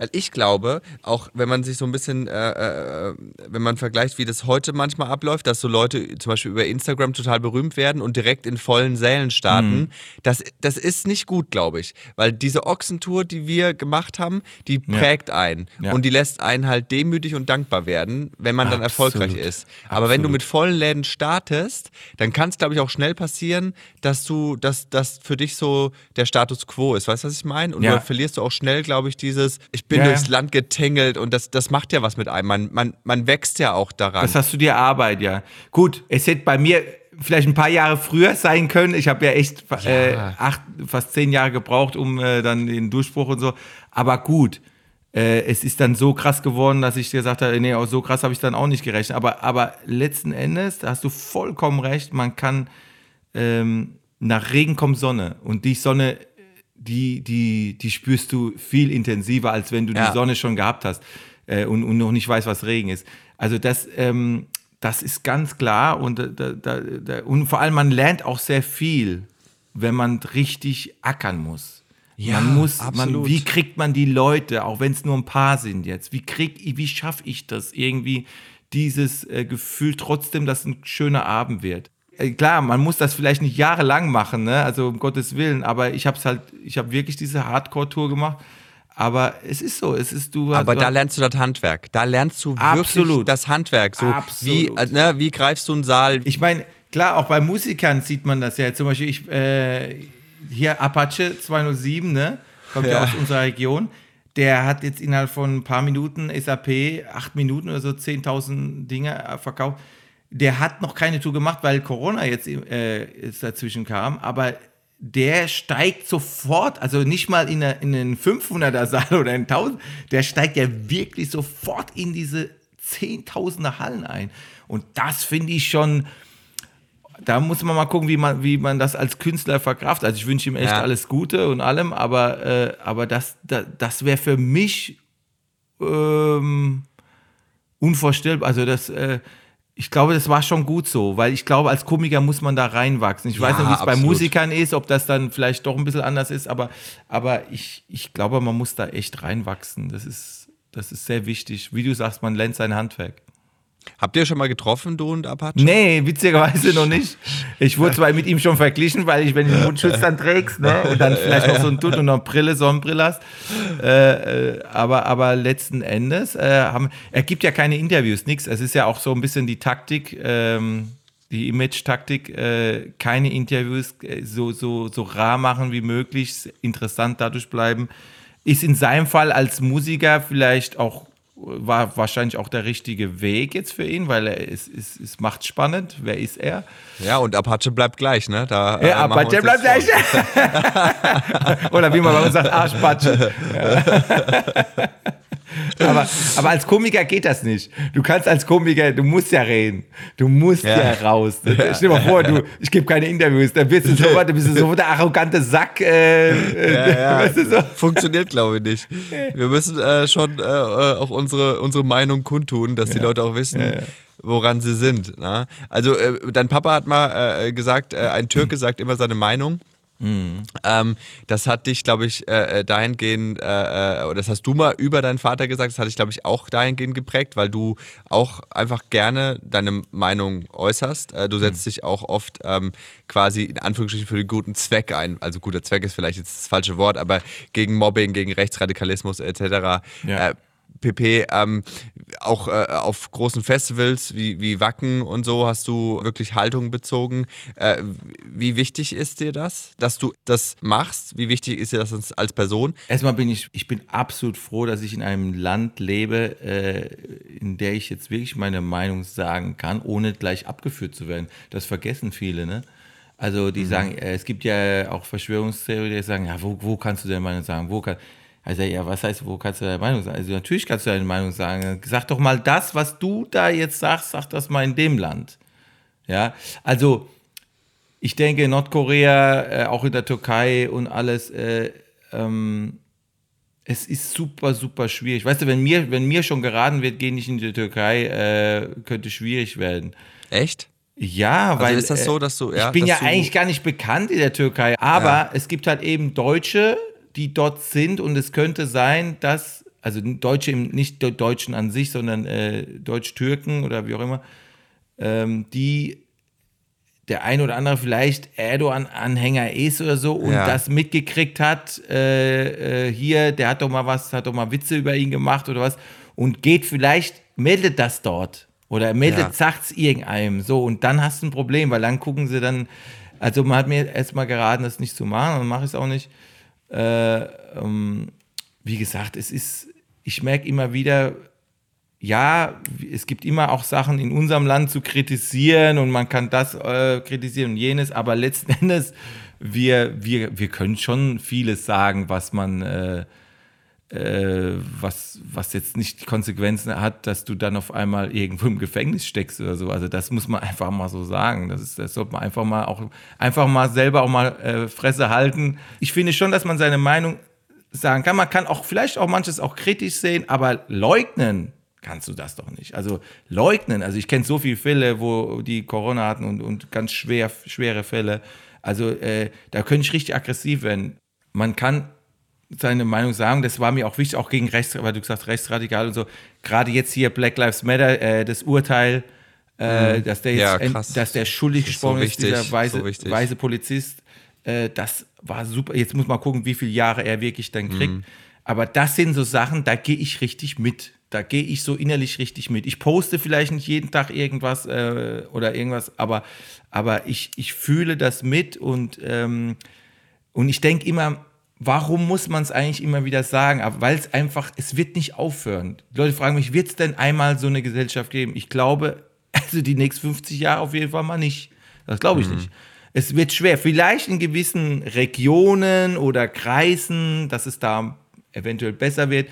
Weil ich glaube, auch wenn man sich so ein bisschen, äh, äh, wenn man vergleicht, wie das heute manchmal abläuft, dass so Leute zum Beispiel über Instagram total berühmt werden und direkt in vollen Sälen starten, Mhm. das, das ist nicht gut, glaube ich. Weil diese Ochsentour, die wir gemacht haben, die prägt einen. Ja. Und die lässt einen halt demütig und dankbar werden, wenn man dann Absolut. erfolgreich ist. Aber wenn du Absolut. mit vollen Läden startest, dann kann es, glaube ich, auch schnell passieren, dass du, dass das für dich so der Status quo ist. Weißt du, was ich meine? Und Ja. dann verlierst du auch schnell, glaube ich, dieses, ich bin Ja, durchs. Land getängelt und das, das macht ja was mit einem. Man, man, man wächst ja auch daran. Das hast du dir Arbeit, ja. Gut, es hätte bei mir vielleicht ein paar Jahre früher sein können. Ich habe ja echt Äh, acht, fast zehn Jahre gebraucht, um äh, dann den Durchbruch und so. Aber gut, äh, es ist dann so krass geworden, dass ich gesagt habe, nee, so krass habe ich dann auch nicht gerechnet. Aber, aber letzten Endes, da hast du vollkommen recht, man kann ähm, nach Regen kommt Sonne. Und die Sonne, die, die, die spürst du viel intensiver, als wenn du Ja. die Sonne schon gehabt hast äh, und, und noch nicht weißt, was Regen ist. Also das, ähm, das ist ganz klar und, da, da, da, und vor allem man lernt auch sehr viel, wenn man richtig ackern muss. Ja, man muss, man, wie kriegt man die Leute, auch wenn es nur ein paar sind jetzt, wie krieg, wie schaffe ich das irgendwie, dieses äh, Gefühl trotzdem, dass ein schöner Abend wird. Äh, klar, man muss das vielleicht nicht jahrelang machen, ne? also um Gottes Willen, aber ich habe es halt, ich habe wirklich diese Hardcore-Tour gemacht, aber es ist so, es ist du. Aber du, da lernst du das Handwerk. Da lernst du wirklich Absolut. das Handwerk. So wie, Absolut. äh, ne, wie greifst du einen Saal? Ich meine, klar, auch bei Musikern sieht man das ja. Zum Beispiel, ich, äh, hier Apache 207, ne? Kommt ja. Ja. aus unserer Region. Der hat jetzt innerhalb von ein paar Minuten SAP, acht Minuten oder so, 10.000 Dinge äh, verkauft. Der hat noch keine Tour gemacht, weil Corona jetzt, äh, jetzt dazwischen kam. Aber der steigt sofort, also nicht mal in, eine, in einen 500er Saal oder in 1000, der steigt ja wirklich sofort in diese Zehntausender Hallen ein. Und das finde ich schon, da muss man mal gucken, wie man, wie man das als Künstler verkraftet. Also ich wünsche ihm echt Ja. alles Gute und allem, aber, äh, aber das, das, das wäre für mich ähm, unvorstellbar. Also das, äh, ich glaube, das war schon gut so, weil ich glaube, als Komiker muss man da reinwachsen. Ich weiß Ja, nicht, wie es bei. Musikern ist, ob das dann vielleicht doch ein bisschen anders ist, aber, aber ich, ich glaube, man muss da echt reinwachsen. Das ist, das ist sehr wichtig. Wie du sagst, man lernt sein Handwerk. Habt ihr schon mal getroffen, du und Apache? Nee, witzigerweise noch nicht. Ich wurde zwar mit ihm schon verglichen, weil ich, wenn du den Mundschutz dann trägst, ne, und dann vielleicht noch so ein Dutt und noch Brille, Sonnenbrille hast. Äh, äh, aber, aber letzten Endes, äh, haben, er gibt ja keine Interviews, nichts. Es ist ja auch so ein bisschen die Taktik, ähm, die Image-Taktik, äh, keine Interviews, äh, so, so, so rar machen wie möglich, interessant dadurch bleiben. Ist in seinem Fall als Musiker vielleicht auch war wahrscheinlich auch der richtige Weg jetzt für ihn, weil er es, es, es macht spannend. Wer ist er? Ja, und Apache bleibt gleich, ne? Da, äh, Ja, der uns bleibt gleich. Oder wie man bei uns sagt, Arschpatsche. Ja. aber, aber als Komiker geht das nicht. Du kannst als Komiker, du musst ja reden. Du musst ja, Ja. raus. Stell dir mal vor, du, ich gebe keine Interviews, dann bist du sofort, dann bist du sofort der arrogante Sack. Äh, Ja, ja. Weißt du so? Funktioniert, glaube ich, nicht. Wir müssen äh, schon äh, äh, auch unsere, unsere Meinung kundtun, dass die Leute auch wissen, woran sie sind. Na? Also, äh, dein Papa hat mal äh, gesagt, äh, ein Türke sagt immer seine Meinung. Ähm, das hat dich, glaube ich, äh, äh, dahingehend, äh, äh, oder das hast du mal über deinen Vater gesagt, das hat dich, glaube ich, auch dahingehend geprägt, weil du auch einfach gerne deine Meinung äußerst. Äh, du setzt dich auch oft ähm, quasi in Anführungsstrichen für den guten Zweck ein. Also guter Zweck ist vielleicht jetzt das falsche Wort, aber gegen Mobbing, gegen Rechtsradikalismus etc. Ja. Pp. Ähm, auch äh, auf großen Festivals wie, wie Wacken und so hast du wirklich Haltung bezogen. Äh, wie wichtig ist dir das, dass du das machst? Wie wichtig ist dir das als- Person? Erstmal bin ich, ich bin absolut froh, dass ich in einem Land lebe, äh, in der ich jetzt wirklich meine Meinung sagen kann, ohne gleich abgeführt zu werden. Das vergessen viele, ne? Also die sagen, äh, es gibt ja auch Verschwörungstheorien, die sagen, ja, wo, wo kannst du deine Meinung sagen? Wo kann, also ja, was heißt, wo kannst du deine Meinung sagen? Also natürlich kannst du deine Meinung sagen. Sag doch mal das, was du da jetzt sagst, sag das mal in dem Land. Ja, also ich denke, Nordkorea, äh, auch in der Türkei und alles, äh, ähm, es ist super, super schwierig. Weißt du, wenn mir, wenn mir schon geraten wird, geh nicht in die Türkei, äh, könnte schwierig werden. Echt? Ja, weil. ist das so, dass du- ja, ich bin ja eigentlich gar nicht bekannt in der Türkei, aber Ja. es gibt halt eben Deutsche, die dort sind und es könnte sein, dass, also Deutsche, nicht Deutschen an sich, sondern äh, Deutsch-Türken oder wie auch immer, ähm, die der ein oder andere vielleicht Erdogan-Anhänger ist oder so und Ja. das mitgekriegt hat, äh, äh, hier, der hat doch mal was, hat doch mal Witze über ihn gemacht oder was und geht vielleicht, meldet das dort oder meldet, Ja. sagt's irgendeinem so und dann hast du ein Problem, weil dann gucken sie dann, also man hat mir erstmal geraten, das nicht zu machen und mache ich es auch nicht. Äh, ähm, wie gesagt, es ist, ich merke immer wieder, ja, es gibt immer auch Sachen in unserem Land zu kritisieren und man kann das äh, kritisieren und jenes, aber letzten Endes, wir, wir, wir können schon vieles sagen, was man, äh, äh, was, was jetzt nicht die Konsequenzen hat, dass du dann auf einmal irgendwo im Gefängnis steckst oder so. Also das muss man einfach mal so sagen. Das, ist, das sollte man einfach mal auch einfach mal selber auch mal äh, Fresse halten. Ich finde schon, dass man seine Meinung sagen kann. Man kann auch vielleicht auch manches auch kritisch sehen, aber leugnen kannst du das doch nicht. Also leugnen, also ich kenne so viele Fälle, wo die Corona hatten und, und ganz schwer, schwere Fälle. Also äh, da könnte ich richtig aggressiv werden. Man kann seine Meinung sagen. Das war mir auch wichtig, auch gegen rechts, weil du gesagt rechtsradikal und so. Gerade jetzt hier Black Lives Matter, äh, das Urteil, äh, mhm. dass der jetzt, ja, dass der schuldig gesprochen so ist, dieser weiße, so weiße Polizist, äh, das war super. Jetzt muss man gucken, wie viele Jahre er wirklich dann kriegt. Mhm. Aber das sind so Sachen, da gehe ich richtig mit. Da gehe ich so innerlich richtig mit. Ich poste vielleicht nicht jeden Tag irgendwas äh, oder irgendwas, aber, aber ich, ich fühle das mit und, ähm, und ich denke immer, warum muss man es eigentlich immer wieder sagen? Weil es einfach, es wird nicht aufhören. Die Leute fragen mich, wird es denn einmal so eine Gesellschaft geben? Ich glaube, also die nächsten 50 Jahre auf jeden Fall mal nicht. Das glaube ich mhm. nicht. Es wird schwer. Vielleicht in gewissen Regionen oder Kreisen, dass es da eventuell besser wird.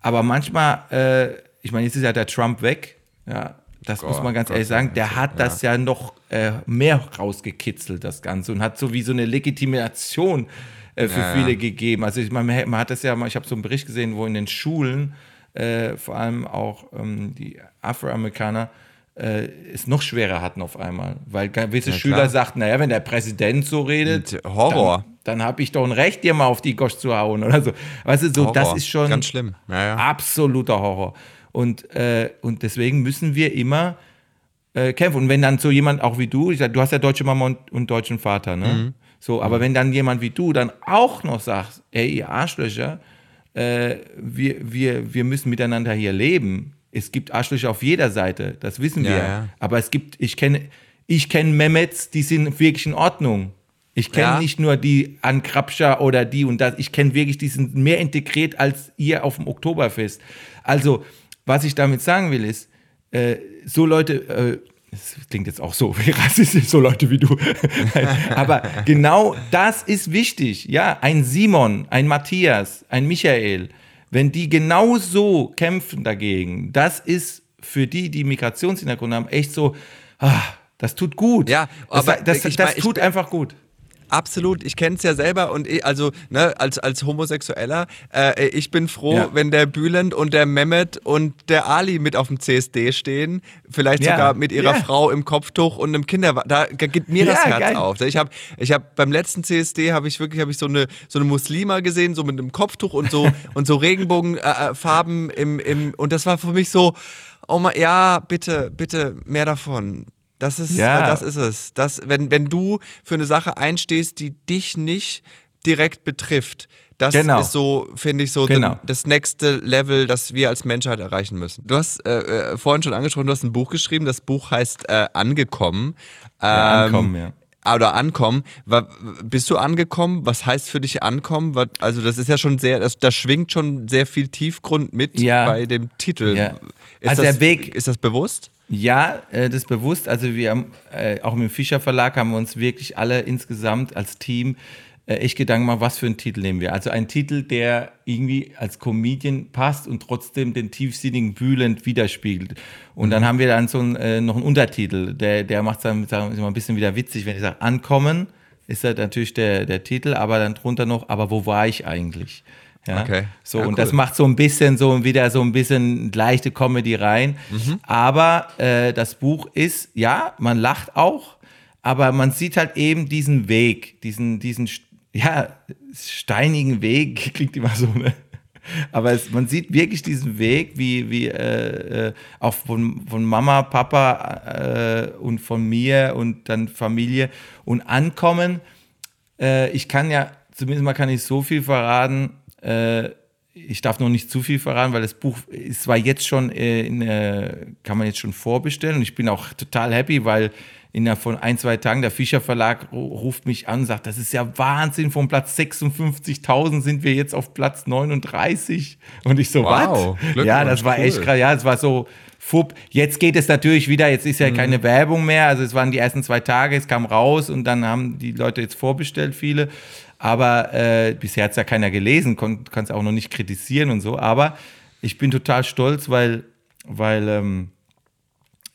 Aber manchmal, äh, ich meine, jetzt ist ja der Trump weg. Ja, das Gott, muss man ganz Gott, ehrlich sagen. Der hat ja. das ja noch äh, mehr rausgekitzelt, das Ganze, und hat so wie so eine Legitimation äh, für ja, viele ja. gegeben. Also ich meine, man hat das ja mal, ich habe so einen Bericht gesehen, wo in den Schulen äh, vor allem auch ähm, die Afroamerikaner äh, es noch schwerer hatten auf einmal. Weil gewisse ja, Schüler sagten, naja, wenn der Präsident so redet, Und Horror. dann, dann habe ich doch ein Recht, dir mal auf die Gosch zu hauen oder so. Weißt du, so, Horror. das ist schon Ganz schlimm. Absoluter Horror. Und, äh, und deswegen müssen wir immer äh, kämpfen. Und wenn dann so jemand auch wie du, ich sag, du hast ja deutsche Mama und, und deutschen Vater, ne? Mhm. So, aber mhm. wenn dann jemand wie du dann auch noch sagt, ey, ihr Arschlöcher, äh, wir, wir, wir müssen miteinander hier leben. Es gibt Arschlöcher auf jeder Seite, das wissen wir. Ja. Aber es gibt, ich kenne, ich kenne Mehmets, die sind wirklich in Ordnung. Ich kenne ja. nicht nur die Ankrabscher oder die und das, ich kenne wirklich, die sind mehr integriert als ihr auf dem Oktoberfest. Also, was ich damit sagen will, ist, äh, so Leute, äh, das klingt jetzt auch so wie rassistisch, so Leute wie du. Aber genau das ist wichtig. Ja, ein Simon, ein Matthias, ein Michael, wenn die genau so kämpfen dagegen, das ist für die, die Migrationshintergrund haben, echt so, ah, das tut gut. Ja, aber das, das, das tut einfach gut. Absolut, ich kenne es ja selber und ich, also ne, als, als Homosexueller, äh, ich bin froh, ja. wenn der Bülent und der Mehmet und der Ali mit auf dem CSD stehen, vielleicht ja. sogar mit ihrer ja. Frau im Kopftuch und einem Kinder, da geht mir das Herz geil. auf. Ich habe ich hab beim letzten CSD habe ich wirklich habe ich so eine so eine Muslima gesehen, so mit einem Kopftuch und so und so Regenbogenfarben äh, äh im, im und das war für mich so Oh mal, ja, bitte, bitte mehr davon. Das ist, ja. das ist es. Das, wenn, wenn du für eine Sache einstehst, die dich nicht direkt betrifft, das genau. ist so, finde ich, so genau. das nächste Level, das wir als Menschheit erreichen müssen. Du hast äh, äh, vorhin schon angesprochen, du hast ein Buch geschrieben. Das Buch heißt äh, Angekommen. Ja, ankommen, ähm, ja. Oder ankommen. Bist du angekommen? Was heißt für dich ankommen? Also, das ist ja schon sehr, das, da schwingt schon sehr viel Tiefgrund mit ja. bei dem Titel. Ja. Ist also das, der Weg. Ist das bewusst? Ja, äh, das ist bewusst. Also wir haben, äh, auch mit dem Fischer Verlag haben wir uns wirklich alle insgesamt als Team äh, echt Gedanken gemacht, was für einen Titel nehmen wir. Also ein Titel, der irgendwie als Comedian passt und trotzdem den tiefsinnigen Bühlend widerspiegelt. Und mhm. dann haben wir dann so ein, äh, noch einen Untertitel, der, der macht es dann sagen wir, ein bisschen wieder witzig, wenn ich sage, ankommen, ist das natürlich der, der Titel, aber dann drunter noch, aber wo war ich eigentlich? Ja? Okay. So, ja, und cool. das macht so ein bisschen so wieder so ein bisschen leichte Comedy rein. Mhm. Aber äh, das Buch ist, ja, man lacht auch, aber man sieht halt eben diesen Weg, diesen, diesen, ja, steinigen Weg, klingt immer so, ne? Aber es, man sieht wirklich diesen Weg, wie, wie äh, äh, auch von, von Mama, Papa äh, und von mir und dann Familie und ankommen. Äh, ich kann ja, zumindest mal kann ich so viel verraten, äh, ich darf noch nicht zu viel verraten, weil das Buch ist zwar jetzt schon, äh, in, äh, kann man jetzt schon vorbestellen und ich bin auch total happy, weil innerhalb von ein, zwei Tagen, der Fischer Verlag ruft mich an und sagt, das ist ja Wahnsinn, von Platz 56.000 sind wir jetzt auf Platz 39. Und ich so, wow, was? Ja, das war cool. echt krass, ja, es war so, fupp. Jetzt geht es natürlich wieder, jetzt ist ja mhm. keine Werbung mehr, also es waren die ersten zwei Tage, es kam raus und dann haben die Leute jetzt vorbestellt, viele. Aber äh, bisher hat es ja keiner gelesen, kann es auch noch nicht kritisieren und so. Aber ich bin total stolz, weil, weil ähm,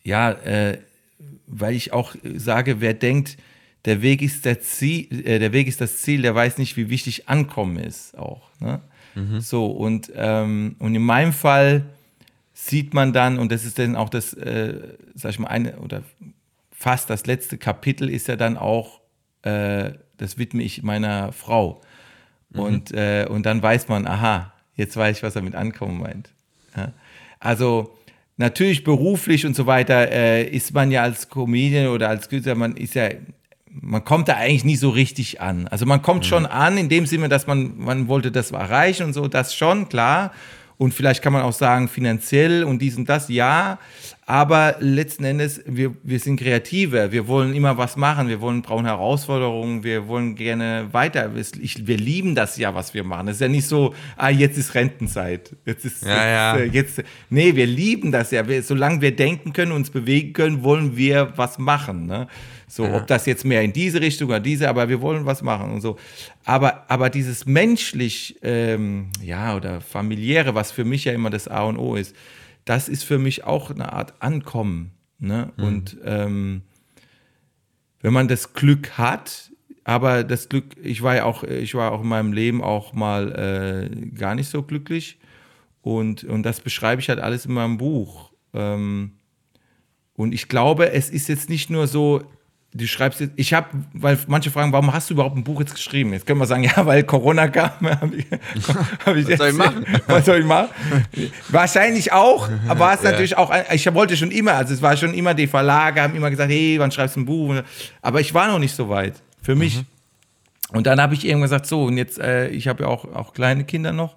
ja, äh, weil ich auch sage, wer denkt, der Weg ist der Ziel, äh, der Weg ist das Ziel, der weiß nicht, wie wichtig Ankommen ist auch. Ne? Mhm. So, und, ähm, und in meinem Fall sieht man dann, und das ist dann auch das, äh, sag ich mal, eine oder fast das letzte Kapitel ist ja dann auch, äh, das widme ich meiner Frau. Mhm. Und, äh, und dann weiß man, aha, jetzt weiß ich, was er mit Ankommen meint. Ja? Also, natürlich beruflich und so weiter äh, ist man ja als Comedian oder als Künstler, man ist ja, man kommt da eigentlich nie so richtig an. Also man kommt mhm. schon an, in dem Sinne, dass man, man wollte das erreichen und so, das schon, klar. Und vielleicht kann man auch sagen, finanziell und dies und das, ja. Aber letzten Endes, wir, wir sind kreativer. Wir wollen immer was machen. Wir wollen, brauchen Herausforderungen. Wir wollen gerne weiter. Ich, wir lieben das ja, was wir machen. Es ist ja nicht so, ah, jetzt ist Rentenzeit. Jetzt ist, ja, jetzt, ja. jetzt, nee, wir lieben das ja. Wir, solange wir denken können, uns bewegen können, wollen wir was machen. Ne? So, ja. ob das jetzt mehr in diese Richtung oder diese, aber wir wollen was machen und so. Aber, aber dieses menschlich, ähm, ja, oder familiäre, was für mich ja immer das A und O ist, das ist für mich auch eine Art Ankommen. Ne? Mhm. Und ähm, wenn man das Glück hat, aber das Glück, ich war ja auch, ich war auch in meinem Leben auch mal äh, gar nicht so glücklich. Und, und das beschreibe ich halt alles in meinem Buch. Ähm, und ich glaube, es ist jetzt nicht nur so, du schreibst jetzt, ich habe, weil manche fragen, warum hast du überhaupt ein Buch jetzt geschrieben? Jetzt können wir sagen, ja, weil Corona kam. Hab ich, hab ich was soll ich machen? Was soll ich machen? Wahrscheinlich auch, aber es ja. natürlich auch, ich wollte schon immer, also es war schon immer, die Verlage haben immer gesagt, hey, wann schreibst du ein Buch? Aber ich war noch nicht so weit, für mich. Mhm. Und dann habe ich irgendwann gesagt, so, und jetzt, äh, ich habe ja auch, auch kleine Kinder noch,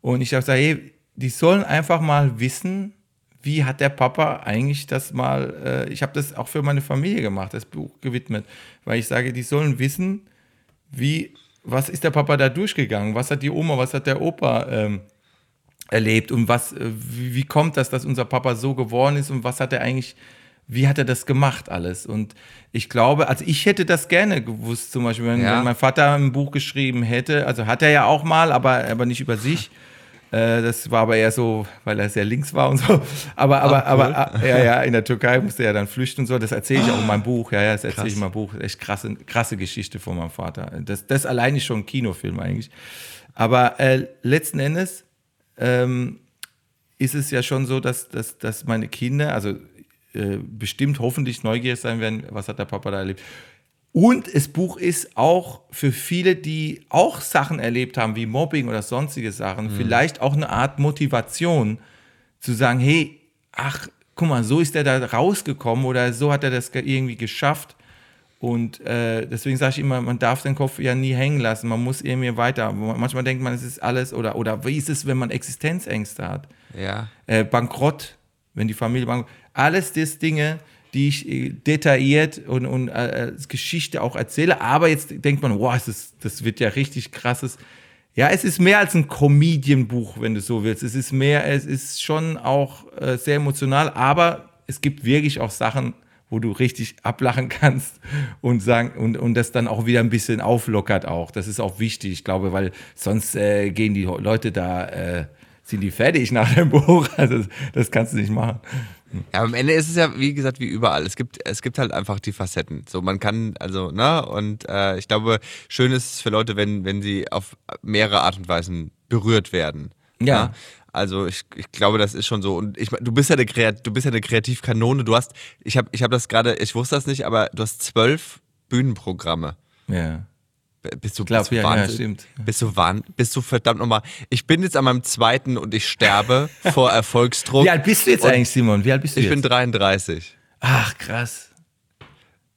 und ich habe gesagt, hey, die sollen einfach mal wissen, wie hat der Papa eigentlich das mal, äh, ich habe das auch für meine Familie gemacht, das Buch gewidmet, weil ich sage, die sollen wissen, wie, was ist der Papa da durchgegangen, was hat die Oma, was hat der Opa ähm, erlebt und was, äh, wie, wie, kommt das, dass unser Papa so geworden ist und was hat er eigentlich, wie hat er das gemacht alles? Und ich glaube, also ich hätte das gerne gewusst, zum Beispiel, wenn, ja. wenn mein Vater ein Buch geschrieben hätte, also hat er ja auch mal, aber, aber nicht über sich. Äh, das war aber eher so, weil er sehr links war und so. Aber, aber, Ach, cool. aber ah, ja, ja, in der Türkei musste er dann flüchten und so. Das erzähle ich auch in meinem Buch. Ja, ja, das erzähle ich in meinem Buch. Echt krasse, krasse Geschichte von meinem Vater. Das, das allein ist schon ein Kinofilm eigentlich. Aber äh, letzten Endes ähm, ist es ja schon so, dass, dass, dass meine Kinder, also äh, bestimmt hoffentlich neugierig sein werden, was hat der Papa da erlebt. Und das Buch ist auch für viele, die auch Sachen erlebt haben, wie Mobbing oder sonstige Sachen, mhm. vielleicht auch eine Art Motivation zu sagen, hey, ach, guck mal, so ist er da rausgekommen oder so hat er das irgendwie geschafft. Und äh, deswegen sage ich immer, man darf den Kopf ja nie hängen lassen, man muss irgendwie weiter. Manchmal denkt man, es ist alles, oder, oder wie ist es, wenn man Existenzängste hat? Ja. Äh, Bankrott, wenn die Familie bankrott. Alles das Dinge, die ich äh, detailliert und, und äh, Geschichte auch erzähle. Aber jetzt denkt man, wow, das, ist, das wird ja richtig krasses. Ja, es ist mehr als ein Comedian-Buch, wenn du so willst. Es ist mehr, es ist schon auch äh, sehr emotional, aber es gibt wirklich auch Sachen, wo du richtig ablachen kannst und sagen und, und das dann auch wieder ein bisschen auflockert auch. Das ist auch wichtig, ich glaube, weil sonst äh, gehen die Leute da, äh, sind die fertig nach dem Buch. Also das kannst du nicht machen. Ja, am Ende ist es ja, wie gesagt, wie überall. Es gibt, es gibt halt einfach die Facetten. So, man kann, also, ne, und äh, ich glaube, schön ist es für Leute, wenn, wenn sie auf mehrere Art und Weisen berührt werden. Ja. Ne? Also ich, ich glaube, das ist schon so. Und ich, du bist ja eine, du bist ja eine Kreativkanone. Du hast, ich habe ich hab das gerade, ich wusste das nicht, aber du hast zwölf Bühnenprogramme. Ja. Bist du, Glaub, bist du ja, ja, stimmt. Bist du, bist du verdammt nochmal. Ich bin jetzt an meinem zweiten und ich sterbe vor Erfolgsdruck. Wie alt bist du jetzt eigentlich, Simon? Wie alt bist du Ich jetzt? bin 33. Ach, krass.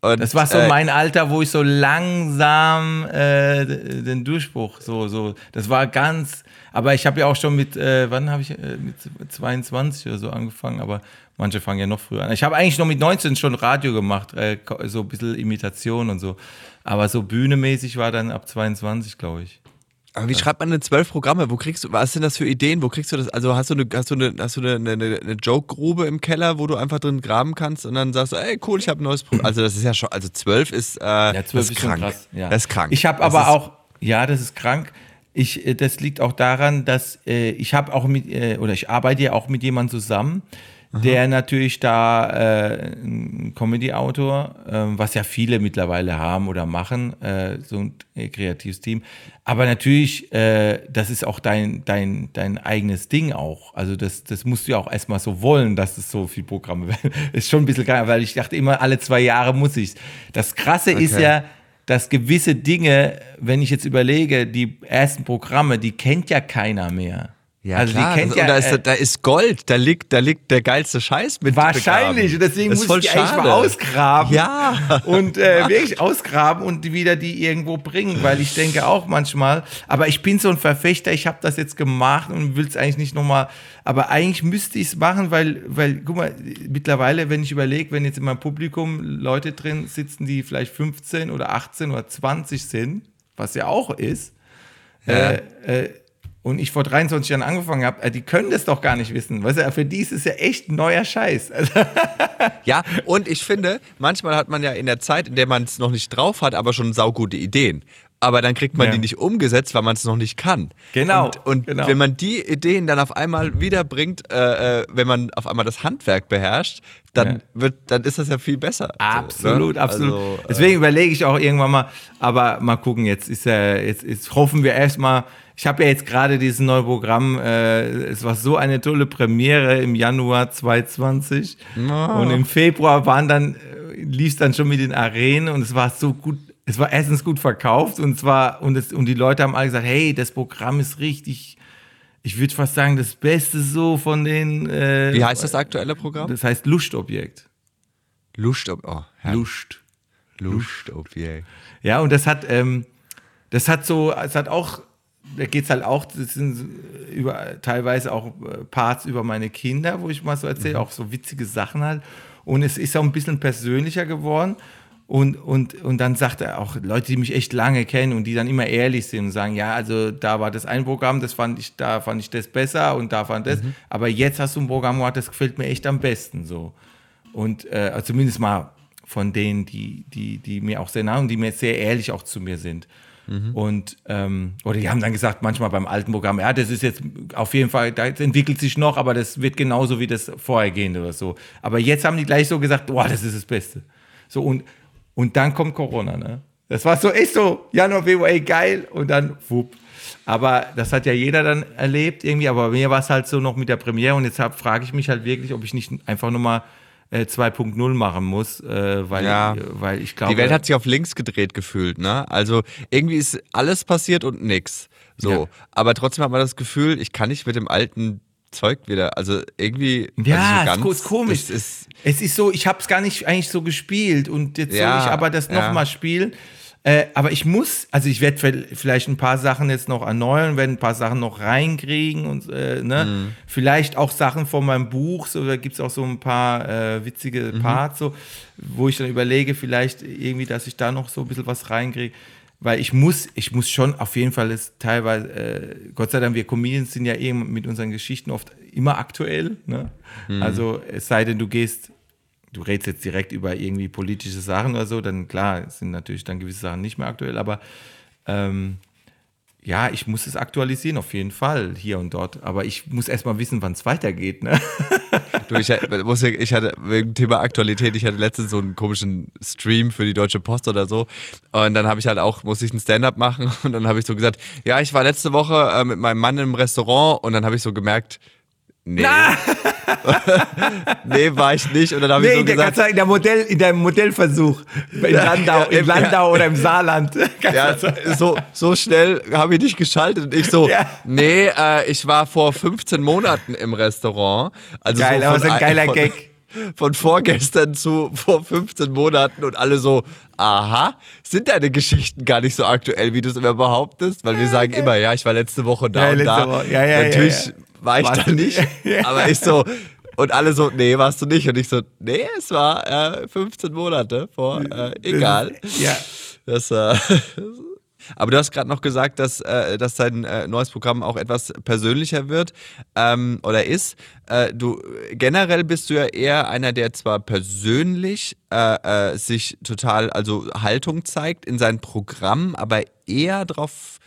Und, Das war so äh, mein Alter, wo ich so langsam äh, den Durchbruch so so. Das war ganz. Aber ich habe ja auch schon mit, äh, wann habe ich äh, mit 22 oder so angefangen. Aber manche fangen ja noch früher an. Ich habe eigentlich noch mit 19 schon Radio gemacht, äh, so ein bisschen Imitation und so. Aber so bühnemäßig war dann ab 22, glaube ich. Aber wie schreibt man denn zwölf Programme? Wo kriegst du, was sind das für Ideen? Wo kriegst du das? Also hast du eine, hast du eine, hast du eine, eine, eine Joke-Grube im Keller, wo du einfach drin graben kannst und dann sagst du, ey cool, ich habe ein neues Programm. Also das ist ja schon, also zwölf ist, äh, Ja, das 12 ist krank. krass. Ja. Das ist krank. Ich habe aber auch, ja, das ist krank. Ich, äh, das liegt auch daran, dass äh, ich habe auch mit, äh, oder ich arbeite ja auch mit jemandem zusammen, der natürlich da äh, ein Comedy-Autor, ähm, was ja viele mittlerweile haben oder machen, äh, so ein äh, kreatives Team. Aber natürlich, äh, das ist auch dein, dein, dein eigenes Ding auch. Also das, das musst du ja auch erstmal so wollen, dass es so viel Programme werden. ist schon ein bisschen geil, weil ich dachte immer, alle zwei Jahre muss ich's. Das Krasse ist Okay. ja, dass gewisse Dinge, wenn ich jetzt überlege, die ersten Programme, die kennt ja keiner mehr. Ja, also klar. die kennt das, ja und da, ist, äh, da ist Gold, da liegt, da liegt der geilste Scheiß mit wahrscheinlich. Und begraben. deswegen Das muss ich die eigentlich mal ausgraben. Ja. Und äh, wirklich ausgraben und wieder die irgendwo bringen, weil ich denke auch manchmal, aber ich bin so ein Verfechter, ich habe das jetzt gemacht und will es eigentlich nicht nochmal, aber eigentlich müsste ich es machen, weil, weil, guck mal, mittlerweile, wenn ich überlege, wenn jetzt in meinem Publikum Leute drin sitzen, die vielleicht 15 oder 18 oder 20 sind, was ja auch ist, äh, äh, und ich vor 23 Jahren angefangen habe, äh, die können das doch gar nicht wissen. Weißt du, für die ist es ja echt neuer Scheiß. Also, Ja, und ich finde, manchmal hat man ja in der Zeit, in der man es noch nicht drauf hat, aber schon saugute Ideen. Aber dann kriegt man Ja. die nicht umgesetzt, weil man es noch nicht kann. Genau, Und, und genau. wenn man die Ideen dann auf einmal wiederbringt, äh, äh, wenn man auf einmal das Handwerk beherrscht, dann, Ja. wird, dann ist das ja viel besser. Absolut, So, ne? absolut. Also, äh, Deswegen überlege ich auch irgendwann mal, aber mal gucken, jetzt ist ja, jetzt, jetzt hoffen wir erstmal, ich habe ja jetzt gerade dieses neue Programm, äh, es war so eine tolle Premiere im Januar 2020 und im Februar waren dann, äh, lief es dann schon mit den Arenen und es war so gut, es war erstens gut verkauft und zwar, und, es, und die Leute haben alle gesagt, hey, das Programm ist richtig, ich würde fast sagen, das Beste so von den, äh, Wie heißt das aktuelle Programm? das heißt Lustobjekt. Lust, oh, herrlich. Lust. Lust, okay. Ja, und das hat, ähm, das hat so, es hat auch, da geht es halt auch, das sind über, teilweise auch äh, Parts über meine Kinder, wo ich mal so erzähle, auch so witzige Sachen halt. Und es ist auch ein bisschen persönlicher geworden. Und, und, und dann sagt er auch Leute, die mich echt lange kennen und die dann immer ehrlich sind und sagen, ja, also da war das ein Programm, das fand ich, da fand ich das besser und da fand das. Aber jetzt hast du ein Programm gemacht, das gefällt mir echt am besten so. Und äh, also zumindest mal von denen, die, die, die mir auch sehr nah und die mir sehr ehrlich auch zu mir sind. Und ähm, oder die haben dann gesagt, manchmal beim alten Programm, ja, das ist jetzt auf jeden Fall, das entwickelt sich noch, aber das wird genauso wie das vorhergehende oder so. Aber jetzt haben die gleich so gesagt, boah, das ist das Beste. So und, und dann kommt Corona, ne? Das war so echt so, Januar, Februar, ey, geil, und dann wupp. Aber das hat ja jeder dann erlebt irgendwie, aber mir war es halt so noch mit der Premiere und jetzt frage ich mich halt wirklich, ob ich nicht einfach nochmal äh, 2.0 machen muss, äh, weil, Ja. äh, weil ich glaube. Die Welt hat sich auf links gedreht gefühlt, ne? Also irgendwie ist alles passiert und nix. So. Ja. Aber trotzdem hat man das Gefühl, ich kann nicht mit dem alten Zeug wieder. Also irgendwie. Ja, also ist ko- ist komisch. Das ist, Es ist so, ich habe es gar nicht eigentlich so gespielt und jetzt Ja, soll ich aber das ja. nochmal spielen. Äh, aber ich muss, also ich werde vielleicht ein paar Sachen jetzt noch erneuern, werde ein paar Sachen noch reinkriegen und äh, ne? Mhm. vielleicht auch Sachen von meinem Buch, so, da gibt es auch so ein paar äh, witzige Mhm. Parts, so, wo ich dann überlege, vielleicht irgendwie, dass ich da noch so ein bisschen was reinkriege. Weil ich muss, ich muss schon auf jeden Fall ist teilweise, äh, Gott sei Dank, wir Comedians sind ja eben mit unseren Geschichten oft immer aktuell. Ne? Mhm. Also es sei denn, du gehst, du redest jetzt direkt über irgendwie politische Sachen oder so, dann klar, sind natürlich dann gewisse Sachen nicht mehr aktuell, aber ähm, ja, ich muss es aktualisieren, auf jeden Fall, hier und dort. Aber ich muss erstmal wissen, wann es weitergeht. Ne? du, ich, muss ich hatte wegen Thema Aktualität, ich hatte letztens so einen komischen Stream für die Deutsche Post oder so. Und dann habe ich halt auch, musste ich ein Stand-up machen und dann habe ich so gesagt, ja, ich war letzte Woche äh, mit meinem Mann im Restaurant und dann habe ich so gemerkt, nee. nee, war ich nicht. Und dann habe ich so gesagt, in, der Modell, in deinem Modellversuch in Landau, in. Landau oder im Saarland. Ja, so, so schnell habe ich nicht geschaltet. Und ich so, Ja. nee, äh, ich war vor 15 Monaten im Restaurant. Also Geil, so aber von ein geiler von, Gag. von vorgestern zu vor 15 Monaten und alle so, aha, sind deine Geschichten gar nicht so aktuell, wie du es immer behauptest? Weil wir sagen immer, ja, ich war letzte Woche da Ja, und da. Woche. Ja, ja, Natürlich ja, ja. War ich da nicht? aber ich so, und alle so, nee, warst du nicht. Und ich so, nee, es war äh, 15 Monate vor, äh, egal. Ja. Das, äh, aber du hast gerade noch gesagt, dass, äh, dass dein äh, neues Programm auch etwas persönlicher wird ähm, oder ist. Äh, du generell bist du ja eher einer, der zwar persönlich äh, äh, sich total, also Haltung zeigt in seinem Programm, aber eher darauf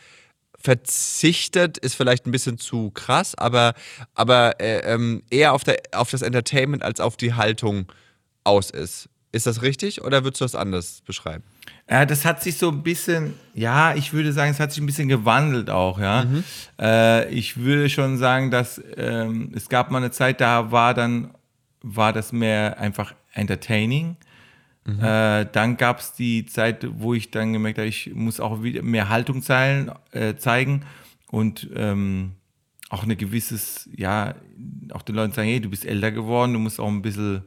verzichtet, ist vielleicht ein bisschen zu krass, aber, aber äh, ähm, eher auf, der, auf das Entertainment als auf die Haltung aus ist. Ist das richtig oder würdest du das anders beschreiben? Ja, das hat sich so ein bisschen, ja, ich würde sagen, es hat sich ein bisschen gewandelt auch, ja. Äh, ich würde schon sagen, dass ähm, es gab mal eine Zeit, da war dann, war das mehr einfach entertaining. Äh, dann gab es die Zeit, wo ich dann gemerkt habe, ich muss auch wieder mehr Haltung zeigen, äh, zeigen und ähm, auch eine gewisses, ja, auch den Leuten sagen, hey, du bist älter geworden, du musst auch ein bisschen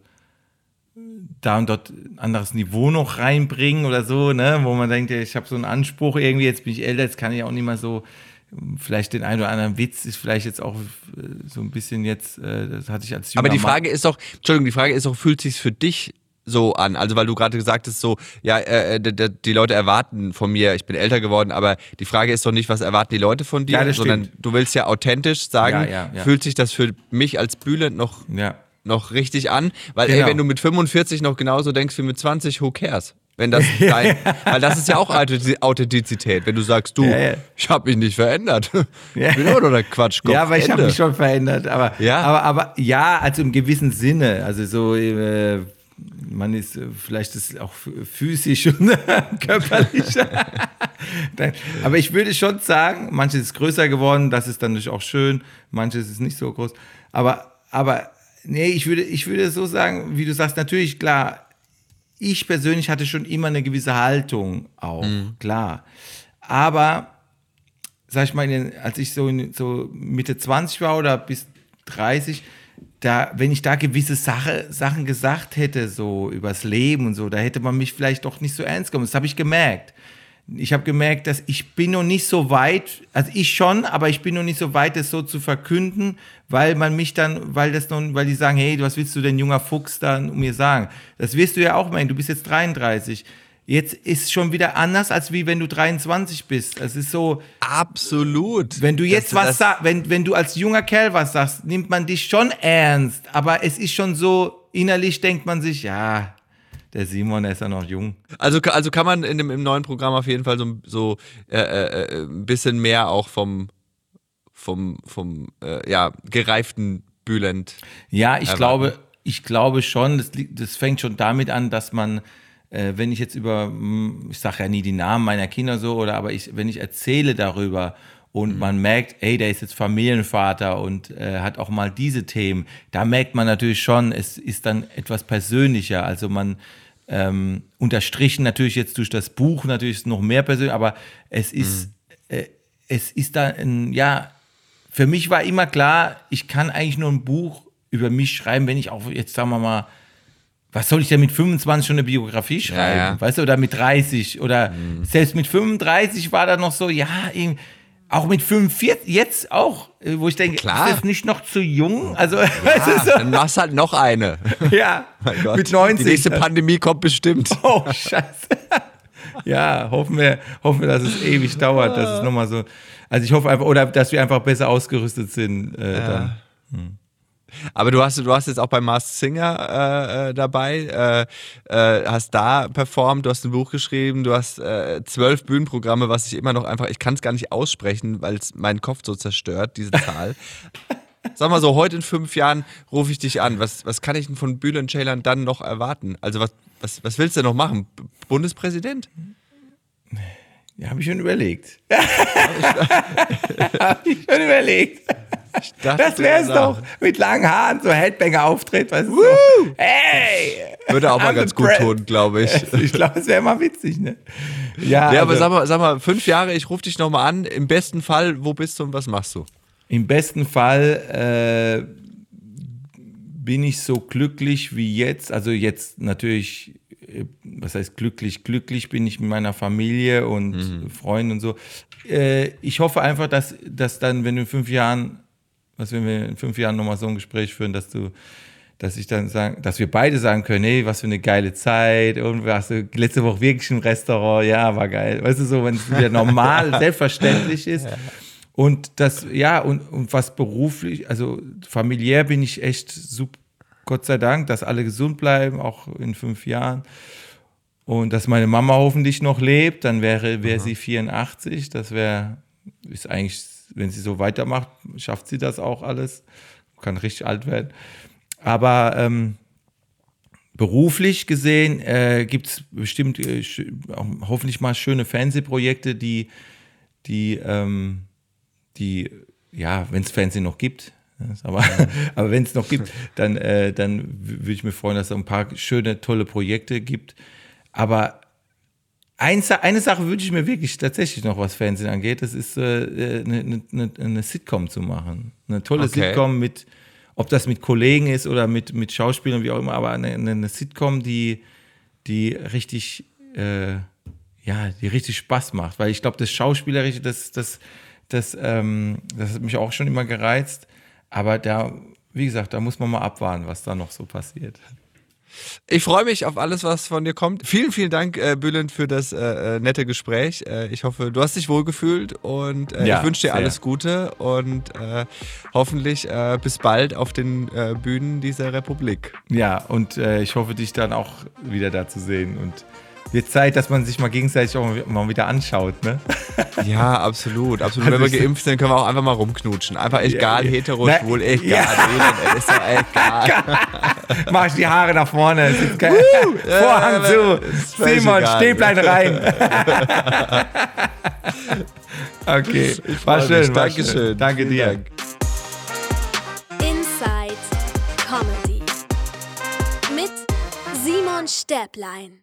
da und dort ein anderes Niveau noch reinbringen oder so, ne, wo man denkt, ja, ich habe so einen Anspruch irgendwie, jetzt bin ich älter, jetzt kann ich auch nicht mal so, vielleicht den einen oder anderen Witz ist vielleicht jetzt auch äh, so ein bisschen jetzt, äh, das hatte ich als junger Aber die Frage ist doch, Entschuldigung, die Frage ist doch, fühlt sich für dich so an? Also weil du gerade gesagt hast, so, ja, äh, d- die Leute erwarten von mir, ich bin älter geworden, aber die Frage ist doch nicht, was erwarten die Leute von dir, Ja, sondern stimmt. du willst ja authentisch sagen, Ja, ja, fühlt sich das für mich als Bülent noch, noch richtig an? Weil ey, Genau. wenn du mit 45 noch genauso denkst wie mit 20, who cares? Wenn das dein, weil das ist ja auch Authentiz- Authentizität, wenn du sagst, du, Ja, ja. ich habe mich nicht verändert. Ja. Ich bin immer noch der Quatschkopf. Ja, aber ich habe mich schon verändert. Aber Ja? aber, aber ja, also im gewissen Sinne. Also so, äh, man ist äh, vielleicht ist auch physisch und körperlich. Aber ich würde schon sagen, manches ist größer geworden, das ist dann natürlich auch schön, manches ist nicht so groß. Aber, aber nee, ich würde, ich würde so sagen, wie du sagst, natürlich, klar, ich persönlich hatte schon immer eine gewisse Haltung auch, klar. Aber sag ich mal, als ich so, in, so Mitte 20 war oder bis 30, da, wenn ich da gewisse Sache, Sachen gesagt hätte, so übers Leben und so, da hätte man mich vielleicht doch nicht so ernst genommen. Das habe ich gemerkt. Ich habe gemerkt, dass ich bin noch nicht so weit, also ich schon, aber ich bin noch nicht so weit, das so zu verkünden, weil man mich dann, weil das nun, weil die sagen, hey, was willst du denn junger Fuchs dann mir sagen? Das wirst du ja auch meinen, du bist jetzt 33. Jetzt ist schon wieder anders, als wie wenn du 23 bist. Es ist so, Absolut. wenn du jetzt Das- was sagst, wenn, wenn du als junger Kerl was sagst, nimmt man dich schon ernst. Aber es ist schon so, innerlich denkt man sich, ja, der Simon, der ist ja noch jung. Also, also kann man in dem, im neuen Programm auf jeden Fall so, so äh, äh, ein bisschen mehr auch vom, vom, vom äh, ja, gereiften Bülent. Ja, ich erwarten. glaube, ich glaube schon, das, das fängt schon damit an, dass man, äh, wenn ich jetzt über, hm, ich sage ja nie die Namen meiner Kinder so, oder aber ich, wenn ich erzähle darüber und man merkt, ey, der ist jetzt Familienvater und äh, hat auch mal diese Themen, da merkt man natürlich schon, es ist dann etwas persönlicher. Also man ähm, unterstrichen natürlich jetzt durch das Buch natürlich noch mehr persönlich, aber es ist, äh, es ist da ein, ja, für mich war immer klar, ich kann eigentlich nur ein Buch über mich schreiben, wenn ich auch jetzt sagen wir mal, was soll ich denn mit 25 schon eine Biografie schreiben? ja. Weißt du, oder mit 30 oder selbst mit 35 war da noch so, ja, irgendwie- auch mit 45, jetzt auch, äh, wo ich denke, Klar. ist das nicht noch zu jung? Also, weißt du, so, Dann machst halt noch eine. ja, Gott. mit 90. Die nächste Pandemie kommt bestimmt. Oh, scheiße. ja, hoffen wir, hoffen wir, dass es ewig dauert, dass es nochmal so. Also ich hoffe einfach, oder dass wir einfach besser ausgerüstet sind äh, dann. Aber du hast, du hast jetzt auch bei Mars Singer äh, äh, dabei, äh, äh, hast da performt, du hast ein Buch geschrieben, du hast äh, zwölf Bühnenprogramme, was ich immer noch einfach, ich kann es gar nicht aussprechen, weil es meinen Kopf so zerstört, diese Zahl. Sag mal so, heute in fünf Jahren rufe ich dich an. Was, was kann ich denn von Bülent Ceylan dann noch erwarten? Also was, was, was willst du noch machen? Bundespräsident? Ja, habe ich schon überlegt. habe ich schon überlegt. dachte Das wäre es doch. Mit langen Haaren, so Headbanger-Auftritt. Weißt du, so. Hey! Würde auch mal I'm ganz gut tun, glaube ich. Ich glaube, es wäre mal witzig, ne? Ja, aber also, sag mal, sag mal, fünf Jahre, ich rufe dich nochmal an. Im besten Fall, wo bist du und was machst du? im besten Fall äh, bin ich so glücklich wie jetzt. Also jetzt natürlich, was heißt glücklich? Glücklich bin ich mit meiner Familie und mhm. Freunden und so. Äh, ich hoffe einfach, dass, dass dann, wenn du in fünf Jahren, was wenn wir in fünf Jahren nochmal so ein Gespräch führen, dass du dass ich dann sagen, dass wir beide sagen können, hey, was für eine geile Zeit und warst du letzte Woche wirklich im Restaurant, ja, war geil. Weißt du, so, wenn es wieder normal, selbstverständlich ist. Und das, ja, und, und was beruflich, also familiär bin ich echt super, Gott sei Dank, dass alle gesund bleiben, auch in fünf Jahren. Und dass meine Mama hoffentlich noch lebt, dann wäre, wäre sie 84. Das wäre, ist eigentlich, wenn sie so weitermacht, schafft sie das auch alles. Kann richtig alt werden. Aber ähm, beruflich gesehen äh, gibt es bestimmt äh, hoffentlich mal schöne Fernsehprojekte, die, die, ähm, die ja, wenn es Fernsehen noch gibt, aber, aber wenn es noch gibt, dann, äh, dann würde ich mich freuen, dass es ein paar schöne, tolle Projekte gibt. Aber eins, eine Sache wünsche ich mir wirklich tatsächlich noch, was Fernsehen angeht, das ist äh, eine, eine, eine, Sitcom zu machen. Eine tolle okay. Sitcom mit, ob das mit Kollegen ist oder mit, mit Schauspielern, wie auch immer, aber eine, eine Sitcom, die, die richtig, äh, ja, die richtig Spaß macht. Weil ich glaube, das Schauspielerische, das, das, das, ähm, das hat mich auch schon immer gereizt. Aber da, wie gesagt, da muss man mal abwarten, was da noch so passiert. Ich freue mich auf alles, was von dir kommt. Vielen, vielen Dank, äh, Bülent, für das äh, äh, nette Gespräch. Äh, ich hoffe, du hast dich wohlgefühlt und äh, ja, ich wünsche dir sehr. alles Gute und äh, hoffentlich äh, bis bald auf den Bühnen dieser Republik. Ja, und ich hoffe, dich dann auch wieder da zu sehen und wird Zeit, dass man sich mal gegenseitig auch mal wieder anschaut, ne? Ja, absolut, absolut. Also Wenn wir geimpft sind, können wir auch einfach mal rumknutschen. Einfach egal, ja, hetero, na, schwul, egal. Ja. ist doch egal. Mach ich die Haare nach vorne. Uh, Vorhang zu. Simon, Stehplein rein. okay, war schön. War Dankeschön. Schön. Danke dir. Dank. Inside Comedy mit Simon Stäblein.